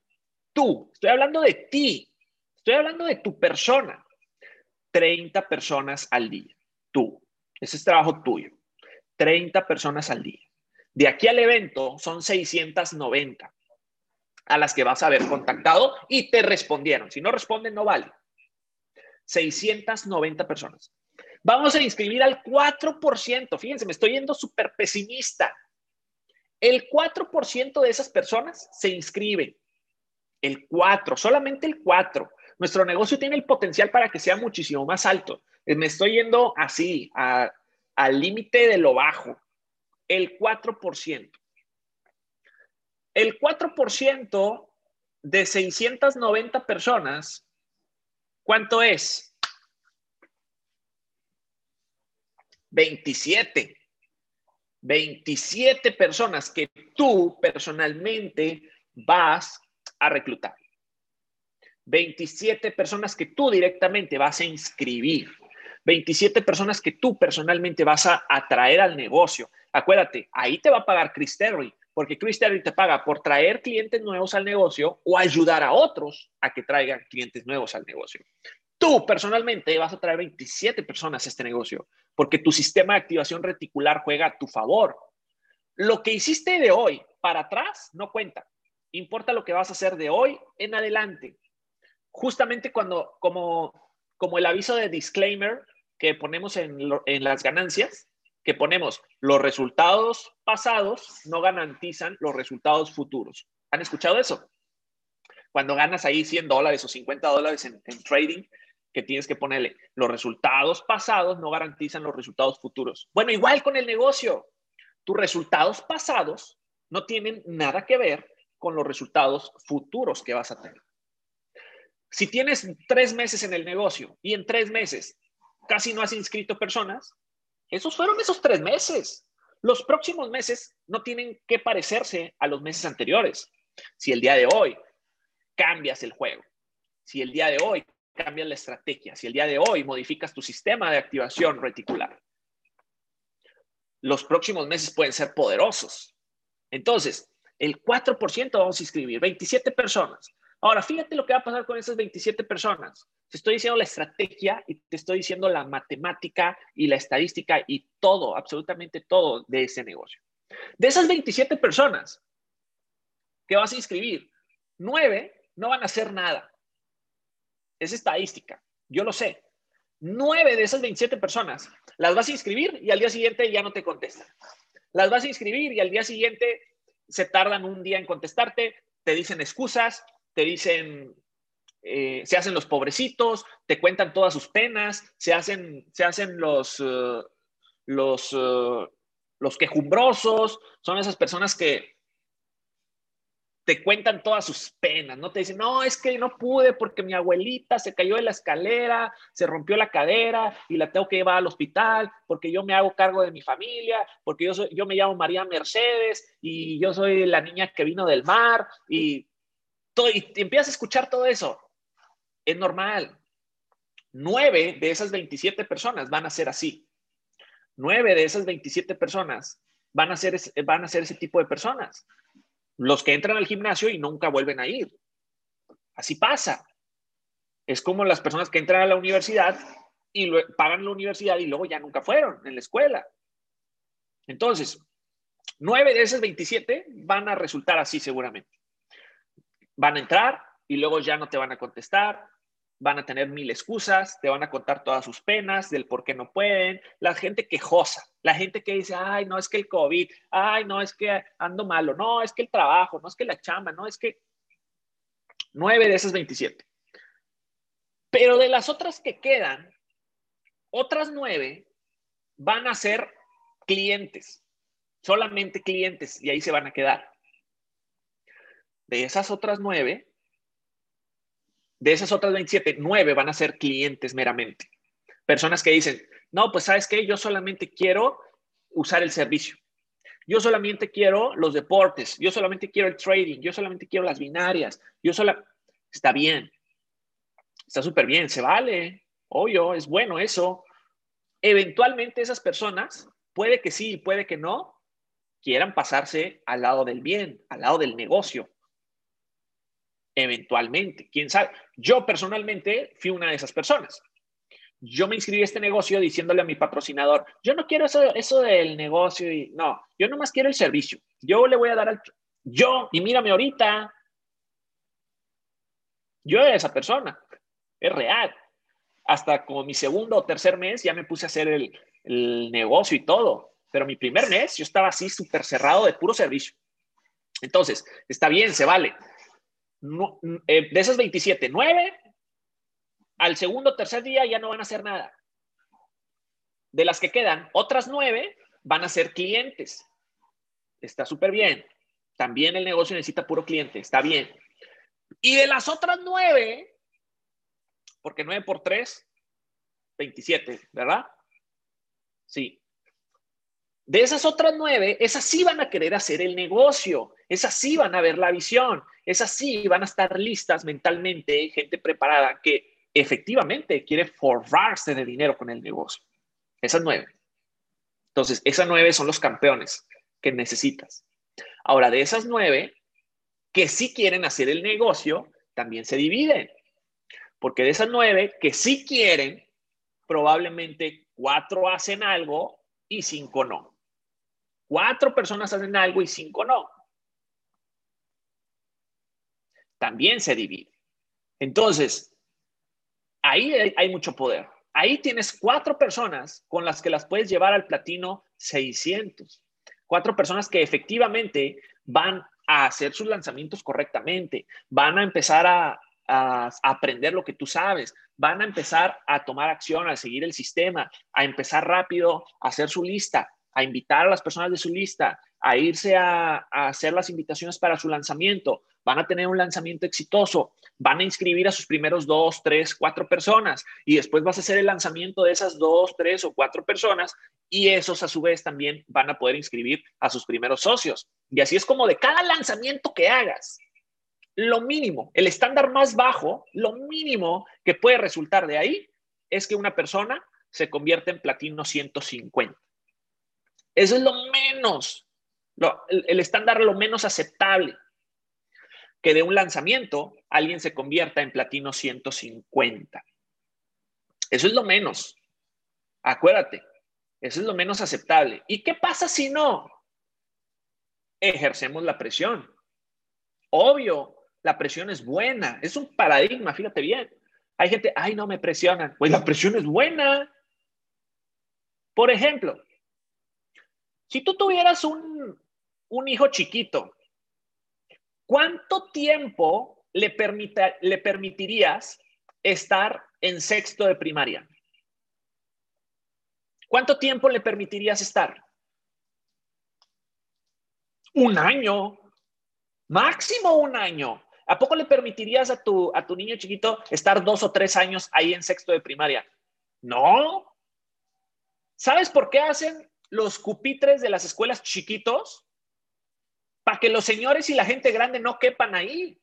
Tú, estoy hablando de ti, estoy hablando de tu persona. 30 personas al día. Tú, ese es trabajo tuyo. 30 personas al día. De aquí al evento son 690 a las que vas a haber contactado y te respondieron. Si no responden, no vale. 690 personas. Vamos a inscribir al 4%. Fíjense, me estoy yendo súper pesimista. El 4% de esas personas se inscriben. El 4, solamente el 4. Nuestro negocio tiene el potencial para que sea muchísimo más alto. Me estoy yendo así, al límite de lo bajo el 4%. El 4% de 690 personas, ¿cuánto es? 27. 27 personas que tú personalmente vas a reclutar. 27 personas que tú directamente vas a inscribir. 27 personas que tú personalmente vas a atraer al negocio. Acuérdate, ahí te va a pagar Chris Terry, porque Chris Terry te paga por traer clientes nuevos al negocio o ayudar a otros a que traigan clientes nuevos al negocio. Tú personalmente vas a traer 27 personas a este negocio, porque tu sistema de activación reticular juega a tu favor. Lo que hiciste de hoy para atrás no cuenta. Importa lo que vas a hacer de hoy en adelante. Justamente cuando, como, como el aviso de disclaimer que ponemos en, en las ganancias, que ponemos los resultados pasados no garantizan los resultados futuros. ¿Han escuchado eso? Cuando ganas ahí 100 dólares o 50 dólares en, trading, que tienes que ponerle. Los resultados pasados no garantizan los resultados futuros. Bueno, igual con el negocio. Tus resultados pasados no tienen nada que ver con los resultados futuros que vas a tener. Si tienes tres meses en el negocio y en tres meses casi no has inscrito personas, esos fueron esos tres meses. Los próximos meses no tienen que parecerse a los meses anteriores. Si el día de hoy cambias el juego, si el día de hoy cambias la estrategia, si el día de hoy modificas tu sistema de activación reticular, los próximos meses pueden ser poderosos. Entonces, el 4% vamos a inscribir, 27 personas. Ahora, fíjate lo que va a pasar con esas 27 personas. Te estoy diciendo la estrategia y te estoy diciendo la matemática y la estadística y todo, absolutamente todo de ese negocio. De esas 27 personas que vas a inscribir, 9 no van a hacer nada. Es estadística, yo lo sé. 9 de esas 27 personas las vas a inscribir y al día siguiente ya no te contestan. Las vas a inscribir y al día siguiente se tardan un día en contestarte, te dicen excusas, te dicen, eh, se hacen los pobrecitos, te cuentan todas sus penas, se hacen, se hacen los, eh, eh, los quejumbrosos, son esas personas que te cuentan todas sus penas, ¿no? Te dicen, no, es que no pude porque mi abuelita se cayó de la escalera, se rompió la cadera y la tengo que llevar al hospital, porque yo me hago cargo de mi familia, porque yo, yo me llamo María Mercedes y yo soy la niña que vino del mar y, todo, y empiezas a escuchar todo eso. Es normal. Nueve de esas 27 personas van a ser así. Nueve de esas 27 personas van a ser, van a ser ese tipo de personas los que entran al gimnasio y nunca vuelven a ir. Así pasa. Es como las personas que entran a la universidad y pagan la universidad y luego ya nunca fueron en la escuela. Entonces, nueve de esas 27 van a resultar así seguramente. Van a entrar y luego ya no te van a contestar, van a tener mil excusas, te van a contar todas sus penas del por qué no pueden, la gente quejosa, la gente que dice, ay, no es que el COVID, ay, no es que ando malo, no, es que el trabajo, no es que la chamba, no es que nueve de esas 27. Pero de las otras que quedan, otras nueve van a ser clientes, solamente clientes, y ahí se van a quedar. De esas otras nueve, de esas otras 27, 9 van a ser clientes meramente. Personas que dicen, no, pues sabes qué, yo solamente quiero usar el servicio. Yo solamente quiero los deportes, yo solamente quiero el trading, yo solamente quiero las binarias, yo solo... Está bien, está súper bien, se vale, obvio, es bueno eso. Eventualmente esas personas, puede que sí, puede que no, quieran pasarse al lado del bien, al lado del negocio, eventualmente, quién sabe. Yo personalmente fui una de esas personas. Yo me inscribí a este negocio diciéndole a mi patrocinador, yo no quiero eso, eso del negocio y no, yo nomás quiero el servicio. Yo le voy a dar al... Yo, y mírame ahorita, yo era esa persona, es real. Hasta como mi segundo o tercer mes ya me puse a hacer el, el negocio y todo, pero mi primer mes yo estaba así súper cerrado de puro servicio. Entonces, está bien, se vale eh, de esas 27, 9 al segundo o tercer día ya no van a hacer nada. De las que quedan, otras 9 van a ser clientes. Está súper bien. También el negocio necesita puro cliente. Está bien. Y de las otras 9, porque 9 por 3, 27, ¿verdad? Sí. De esas otras nueve, esas sí van a querer hacer el negocio, esas sí van a ver la visión, esas sí van a estar listas mentalmente, gente preparada que efectivamente quiere forrarse de dinero con el negocio. Esas nueve. Entonces, esas nueve son los campeones que necesitas. Ahora, de esas nueve que sí quieren hacer el negocio, también se dividen. Porque de esas nueve que sí quieren, probablemente cuatro hacen algo y cinco no. Cuatro personas hacen algo y cinco no. También se divide. Entonces, ahí hay, mucho poder. Ahí tienes cuatro personas con las que las puedes llevar al platino 600. Cuatro personas que efectivamente van a hacer sus lanzamientos correctamente, van a empezar a, a, aprender lo que tú sabes, van a empezar a tomar acción, a seguir el sistema, a empezar rápido a hacer su lista, a invitar a las personas de su lista, a irse a, hacer las invitaciones para su lanzamiento, van a tener un lanzamiento exitoso, van a inscribir a sus primeros dos, tres, cuatro personas y después vas a hacer el lanzamiento de esas dos, tres o cuatro personas y esos a su vez también van a poder inscribir a sus primeros socios. Y así es como de cada lanzamiento que hagas, lo mínimo, el estándar más bajo, lo mínimo que puede resultar de ahí es que una persona se convierta en platino 150. Eso es lo menos, el, estándar lo menos aceptable. Que de un lanzamiento alguien se convierta en platino 150. Eso es lo menos. Acuérdate, eso es lo menos aceptable. ¿Y qué pasa si no? Ejercemos la presión. Obvio, la presión es buena, es un paradigma, fíjate bien. Hay gente, ay, no me presionan. Pues la presión es buena. Por ejemplo, si tú tuvieras un, un hijo chiquito, ¿cuánto tiempo le, permita, le permitirías estar en sexto de primaria? ¿Cuánto tiempo le permitirías estar? Un año, máximo un año. ¿A poco le permitirías a tu, a tu niño chiquito estar dos o tres años ahí en sexto de primaria? No. ¿Sabes por qué hacen los cupitres de las escuelas chiquitos? Para que los señores y la gente grande no quepan ahí.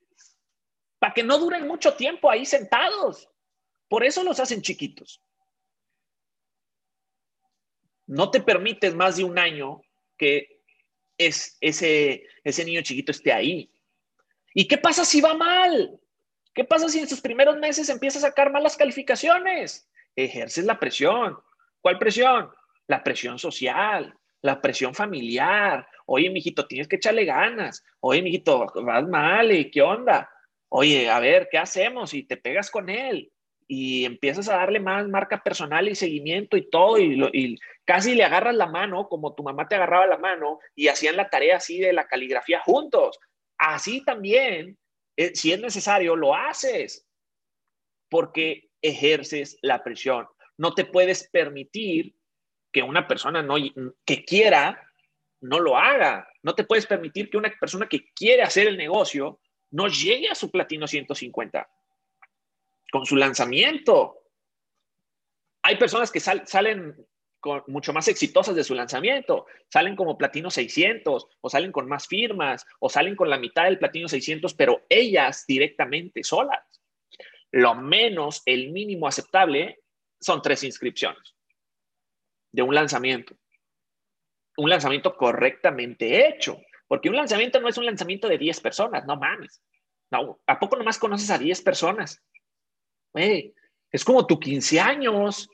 Para que no duren mucho tiempo ahí sentados. Por eso los hacen chiquitos. No te permites más de un año que es, ese, ese niño chiquito esté ahí. ¿Y qué pasa si va mal? ¿Qué pasa si en sus primeros meses empieza a sacar malas calificaciones? Ejerces la presión. ¿Cuál presión? La presión social, la presión familiar. Oye, mijito, tienes que echarle ganas. Oye, mijito, vas mal, ¿y qué onda? Oye, a ver, ¿qué hacemos? Y te pegas con él y empiezas a darle más marca personal y seguimiento y todo, y, y, casi le agarras la mano como tu mamá te agarraba la mano y hacían la tarea así de la caligrafía juntos. Así también, eh, si es necesario, lo haces porque ejerces la presión. No te puedes permitir que una persona no, que quiera no lo haga. No te puedes permitir que una persona que quiere hacer el negocio no llegue a su platino 150 con su lanzamiento. Hay personas que salen mucho más exitosas de su lanzamiento. Salen como platino 600 o salen con más firmas o salen con la mitad del platino 600, pero ellas directamente solas. Lo menos, el mínimo aceptable son tres inscripciones de un lanzamiento. Un lanzamiento correctamente hecho, porque un lanzamiento no es un lanzamiento de 10 personas, no mames. No, ¿A poco nomás conoces a 10 personas? es como tu 15 años.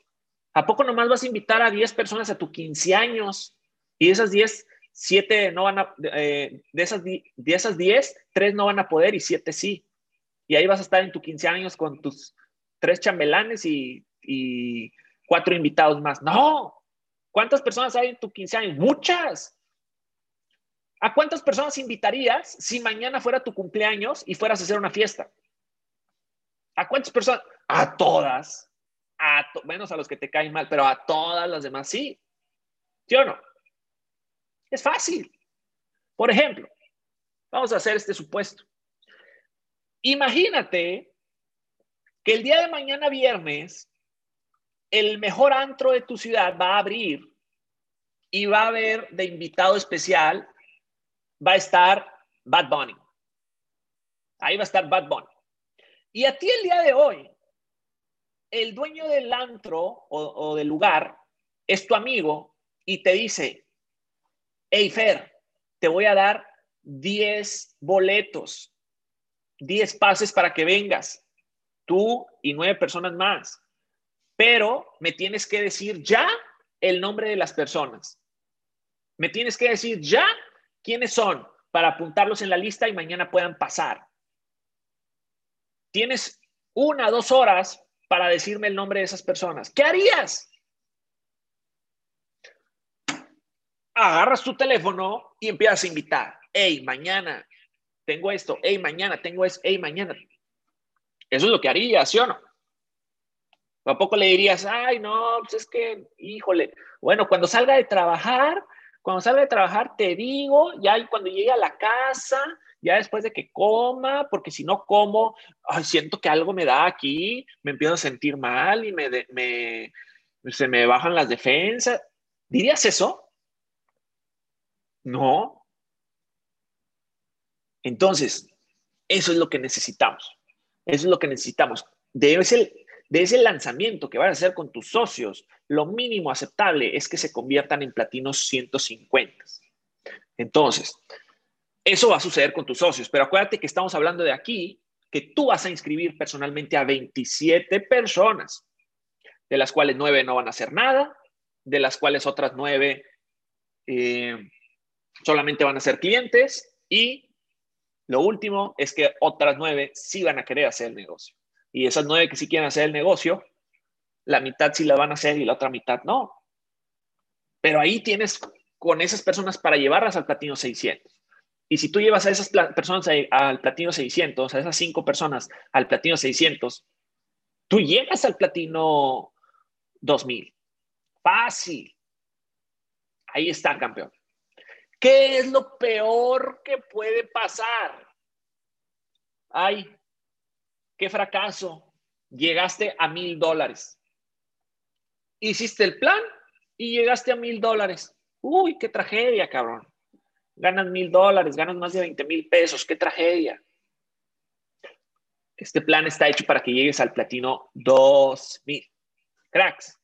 ¿A poco nomás vas a invitar a 10 personas a tu 15 años? Y esas 10, 7 no van a, eh, de, esas, de esas 10, 3 no van a poder y 7 sí. Y ahí vas a estar en tu 15 años con tus 3 chambelanes y, y 4 invitados más. No. ¿Cuántas personas hay en tu 15 años? Muchas. ¿A cuántas personas invitarías si mañana fuera tu cumpleaños y fueras a hacer una fiesta? ¿A cuántas personas? A todas a menos a los que te caen mal, pero a todas las demás sí. ¿Sí o no? Es fácil. Por ejemplo, vamos a hacer este supuesto. Imagínate que el día de mañana viernes el mejor antro de tu ciudad va a abrir y va a haber de invitado especial, va a estar Bad Bunny. Ahí va a estar Bad Bunny. Y a ti el día de hoy el dueño del antro o, del lugar es tu amigo y te dice, hey Fer, te voy a dar 10 boletos, 10 pases para que vengas, tú y nueve personas más, pero me tienes que decir ya el nombre de las personas. Me tienes que decir ya quiénes son para apuntarlos en la lista y mañana puedan pasar. Tienes una, dos horas para decirme el nombre de esas personas. ¿Qué harías? Agarras tu teléfono y empiezas a invitar. Hey, mañana tengo esto. Hey, mañana tengo esto. Hey, mañana. Eso es lo que haría, ¿sí o no? ¿A poco le dirías, ay, no, pues es que, híjole, bueno, cuando salga de trabajar, cuando salga de trabajar te digo, ya cuando llegue a la casa, ya después de que coma, porque si no como, siento que algo me da aquí, me empiezo a sentir mal y me, se me bajan las defensas. ¿Dirías eso? No. Entonces, eso es lo que necesitamos. Eso es lo que necesitamos. De ese, de ese lanzamiento que vas a hacer con tus socios, lo mínimo aceptable es que se conviertan en platinos 150. Entonces, eso va a suceder con tus socios, pero acuérdate que estamos hablando de aquí que tú vas a inscribir personalmente a 27 personas, de las cuales 9 no van a hacer nada, de las cuales otras 9 eh, solamente van a ser clientes y lo último es que otras 9 sí van a querer hacer el negocio. Y esas 9 que sí quieren hacer el negocio, la mitad sí la van a hacer y la otra mitad no. Pero ahí tienes con esas personas para llevarlas al platino 600. Y si tú llevas a esas personas al platino 600, a esas cinco personas al platino 600, tú llegas al platino 2000. Fácil. Ahí está, campeón. ¿Qué es lo peor que puede pasar? Ay, qué fracaso. Llegaste a mil dólares. Hiciste el plan y llegaste a mil dólares. Uy, qué tragedia, cabrón ganas mil dólares, ganas más de 20 mil pesos, qué tragedia. Este plan está hecho para que llegues al platino 2000. Cracks,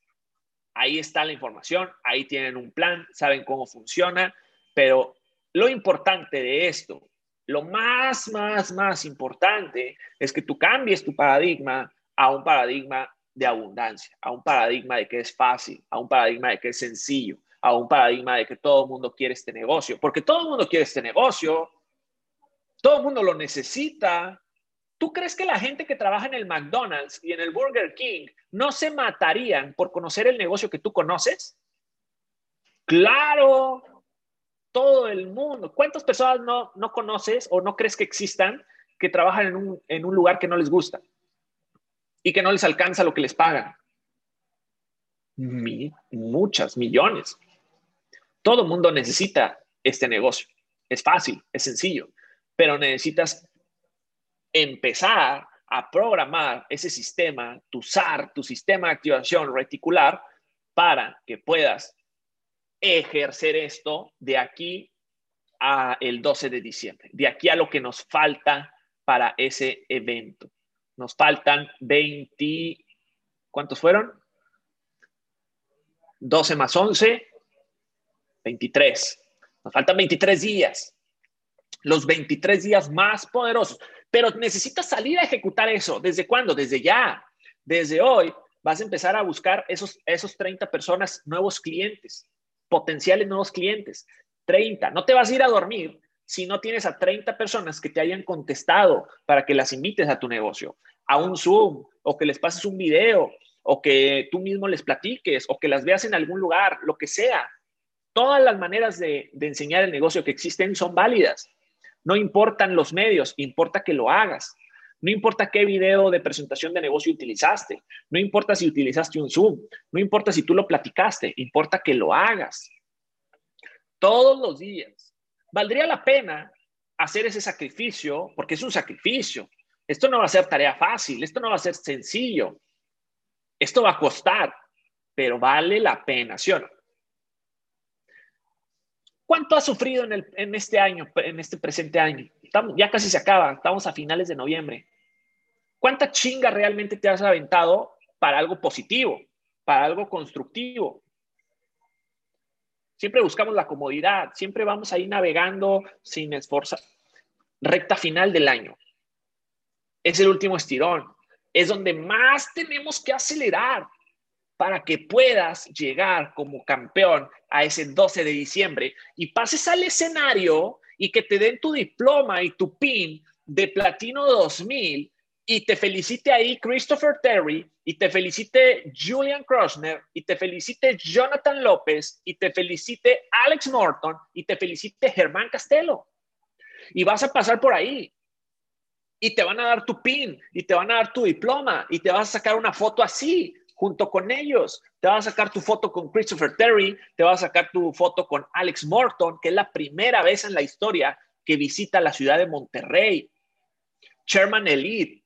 ahí está la información, ahí tienen un plan, saben cómo funciona, pero lo importante de esto, lo más, más, más importante es que tú cambies tu paradigma a un paradigma de abundancia, a un paradigma de que es fácil, a un paradigma de que es sencillo, a un paradigma de que todo el mundo quiere este negocio, porque todo el mundo quiere este negocio, todo el mundo lo necesita. ¿Tú crees que la gente que trabaja en el McDonald's y en el Burger King no se matarían por conocer el negocio que tú conoces? Claro, todo el mundo. ¿Cuántas personas no, no conoces o no crees que existan que trabajan en un, en un lugar que no les gusta y que no les alcanza lo que les pagan? muchas, millones. Todo el mundo necesita este negocio. Es fácil, es sencillo, pero necesitas empezar a programar ese sistema, tu SAR, tu sistema de activación reticular, para que puedas ejercer esto de aquí a el 12 de diciembre, de aquí a lo que nos falta para ese evento. Nos faltan 20, ¿cuántos fueron? 12 más 11, 23. Nos faltan 23 días. Los 23 días más poderosos. Pero necesitas salir a ejecutar eso. ¿Desde cuándo? Desde ya. Desde hoy vas a empezar a buscar esos, esos 30 personas, nuevos clientes, potenciales nuevos clientes. 30. No te vas a ir a dormir si no tienes a 30 personas que te hayan contestado para que las invites a tu negocio, a un Zoom o que les pases un video o que tú mismo les platiques o que las veas en algún lugar, lo que sea. Todas las maneras de, enseñar el negocio que existen son válidas. No importan los medios, importa que lo hagas. No importa qué video de presentación de negocio utilizaste, no importa si utilizaste un Zoom, no importa si tú lo platicaste, importa que lo hagas. Todos los días. Valdría la pena hacer ese sacrificio porque es un sacrificio. Esto no va a ser tarea fácil, esto no va a ser sencillo. Esto va a costar, pero vale la pena, ¿sí o no? ¿Cuánto has sufrido en, este año, en este presente año? Ya casi se acaba, estamos a finales de noviembre. ¿Cuánta chinga realmente te has aventado para algo positivo, para algo constructivo? Siempre buscamos la comodidad, siempre vamos ahí navegando sin esfuerzo. Recta final del año. Es el último estirón. Es donde más tenemos que acelerar para que puedas llegar como campeón a ese 12 de diciembre y pases al escenario y que te den tu diploma y tu pin de platino 2000 y te felicite ahí Christopher Terry y te felicite Julian Krosner y te felicite Jonathan López y te felicite Alex Morton y te felicite Germán Castelo. Y vas a pasar por ahí. y te van a dar tu PIN y te van a dar tu diploma y te vas a sacar una foto así junto con ellos. Te vas a sacar tu foto con Christopher Terry, te vas a sacar tu foto con Alex Morton, que es la primera vez en la historia que visita la ciudad de Monterrey. Sherman Elite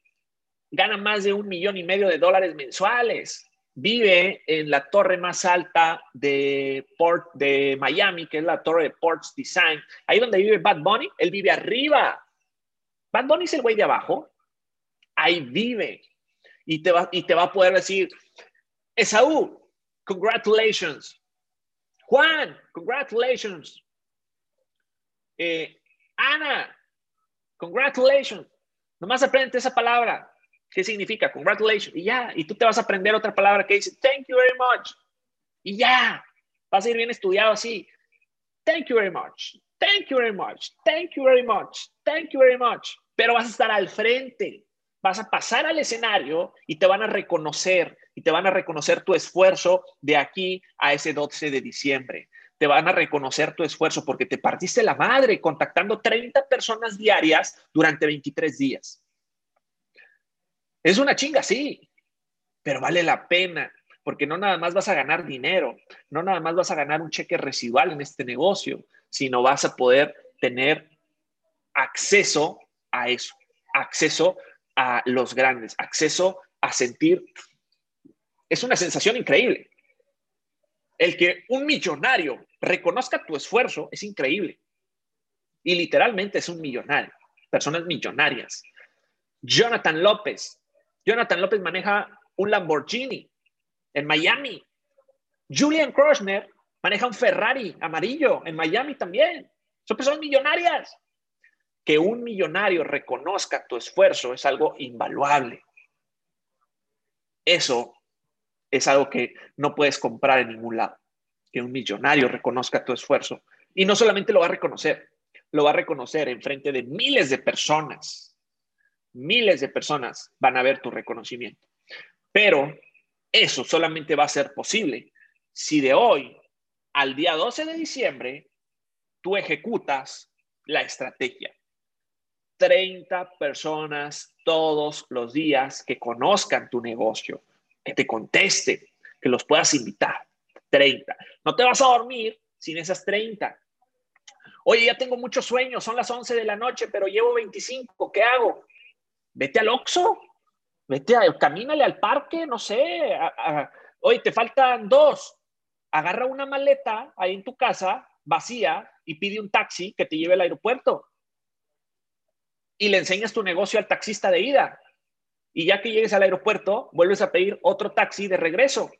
gana más de un millón y medio de dólares mensuales. Vive en la torre más alta de, Port, de Miami, que es la torre de Ports Design. Ahí donde vive Bad Bunny, él vive arriba. Bad Bunny es el güey de abajo. Ahí vive. Y te, va, y te va a poder decir, Esaú, congratulations. Juan, congratulations. Eh, Ana, congratulations. Nomás aprende esa palabra. ¿Qué significa? Congratulations. Y ya. Y tú te vas a aprender otra palabra que dice thank you very much. Y ya. Vas a ir bien estudiado así. Thank you very much. Thank you very much. Thank you very much. Thank you very much. Pero vas a estar al frente. Vas a pasar al escenario y te van a reconocer y te van a reconocer tu esfuerzo de aquí a ese 12 de diciembre. Te van a reconocer tu esfuerzo porque te partiste la madre contactando 30 personas diarias durante 23 días. Es una chinga, sí, pero vale la pena porque no nada más vas a ganar dinero, no nada más vas a ganar un cheque residual en este negocio, sino vas a poder tener acceso a eso, acceso a los grandes, acceso a sentir es una sensación increíble. El que un millonario reconozca tu esfuerzo es increíble. Y literalmente es un millonario, personas millonarias. Jonathan López. Jonathan López maneja un Lamborghini en Miami. Julian Kroshner maneja un Ferrari amarillo en Miami también. Son personas millonarias. Que un millonario reconozca tu esfuerzo es algo invaluable. Eso es algo que no puedes comprar en ningún lado. Que un millonario reconozca tu esfuerzo. Y no solamente lo va a reconocer, lo va a reconocer en frente de miles de personas. Miles de personas van a ver tu reconocimiento. Pero eso solamente va a ser posible si de hoy al día 12 de diciembre tú ejecutas la estrategia. 30 personas todos los días que conozcan tu negocio, que te conteste, que los puedas invitar. 30. No te vas a dormir sin esas 30. Oye, ya tengo mucho sueño, son las 11 de la noche, pero llevo 25, ¿qué hago? Vete al Oxxo, vete a, camínale al parque, no sé. oye, te faltan dos. Agarra una maleta ahí en tu casa, vacía, y pide un taxi que te lleve al aeropuerto. Y le enseñas tu negocio al taxista de ida. Y ya que llegues al aeropuerto, vuelves a pedir otro taxi de regreso.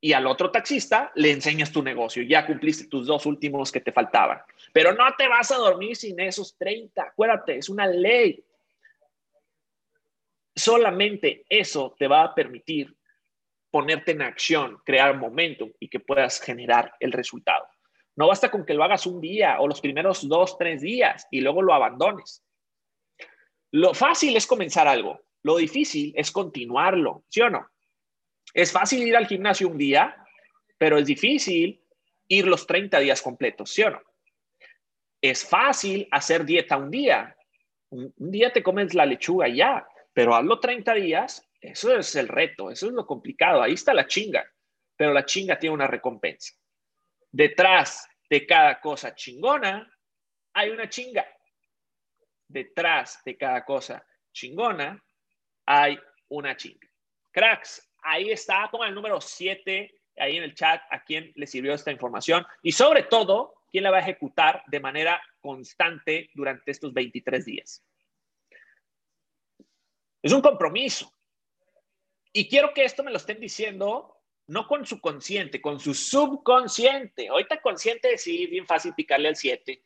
Y al otro taxista le enseñas tu negocio. Ya cumpliste tus dos últimos que te faltaban. Pero no te vas a dormir sin esos 30. Acuérdate, es una ley. Solamente eso te va a permitir ponerte en acción, crear momentum y que puedas generar el resultado. No basta con que lo hagas un día o los primeros dos, tres días y luego lo abandones. Lo fácil es comenzar algo. Lo difícil es continuarlo, ¿sí o no? Es fácil ir al gimnasio un día, pero es difícil ir los 30 días completos, ¿sí o no? Es fácil hacer dieta un día. Un, día te comes la lechuga ya, pero hazlo 30 días, eso es el reto, eso es lo complicado, ahí está la chinga, pero la chinga tiene una recompensa. Detrás de cada cosa chingona hay una chinga. Detrás de cada cosa chingona hay una chinga. Cracks, ahí está, con el número 7 ahí en el chat a quién le sirvió esta información y sobre todo, quién la va a ejecutar de manera constante durante estos 23 días. Es un compromiso. Y quiero que esto me lo estén diciendo no con su consciente, con su subconsciente. Ahorita consciente, sí, bien fácil picarle al 7.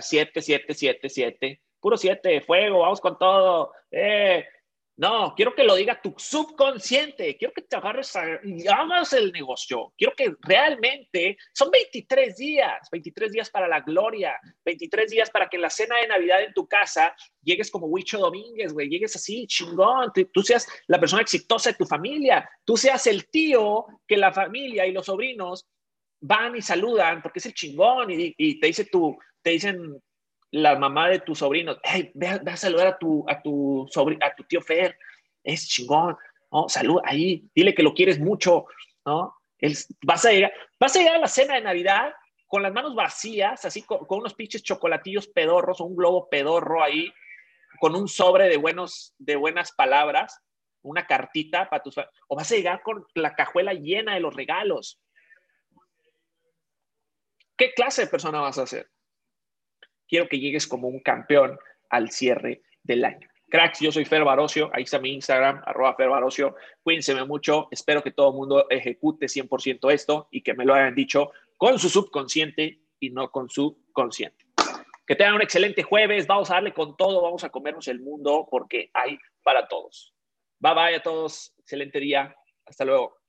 7, 7, 7, 7. Puro 7, fuego, vamos con todo. Eh, no, quiero que lo diga tu subconsciente. Quiero que te agarres y hagas el negocio. Quiero que realmente son 23 días, 23 días para la gloria, 23 días para que en la cena de Navidad en tu casa llegues como Huicho Domínguez, güey, llegues así, chingón, tú, seas la persona exitosa de tu familia, tú seas el tío que la familia y los sobrinos van y saludan porque es el chingón y, te dice tú, te dicen la mamá de tu sobrino, hey, ve, a saludar a tu, a tu, a tu tío Fer, es chingón, ¿no? Salud ahí, dile que lo quieres mucho, ¿no? vas, a llegar, vas a llegar a la cena de Navidad con las manos vacías, así con, unos pinches chocolatillos pedorros o un globo pedorro ahí, con un sobre de, buenos, de buenas palabras, una cartita para tus... O vas a llegar con la cajuela llena de los regalos. ¿Qué clase de persona vas a ser? Quiero que llegues como un campeón al cierre del año. Cracks, yo soy Fer Barocio, ahí está mi Instagram, arroba Fer Barocio. Cuídense mucho, espero que todo el mundo ejecute 100% esto y que me lo hayan dicho con su subconsciente y no con su consciente. Que tengan un excelente jueves, vamos a darle con todo, vamos a comernos el mundo porque hay para todos. Bye bye a todos, excelente día, hasta luego.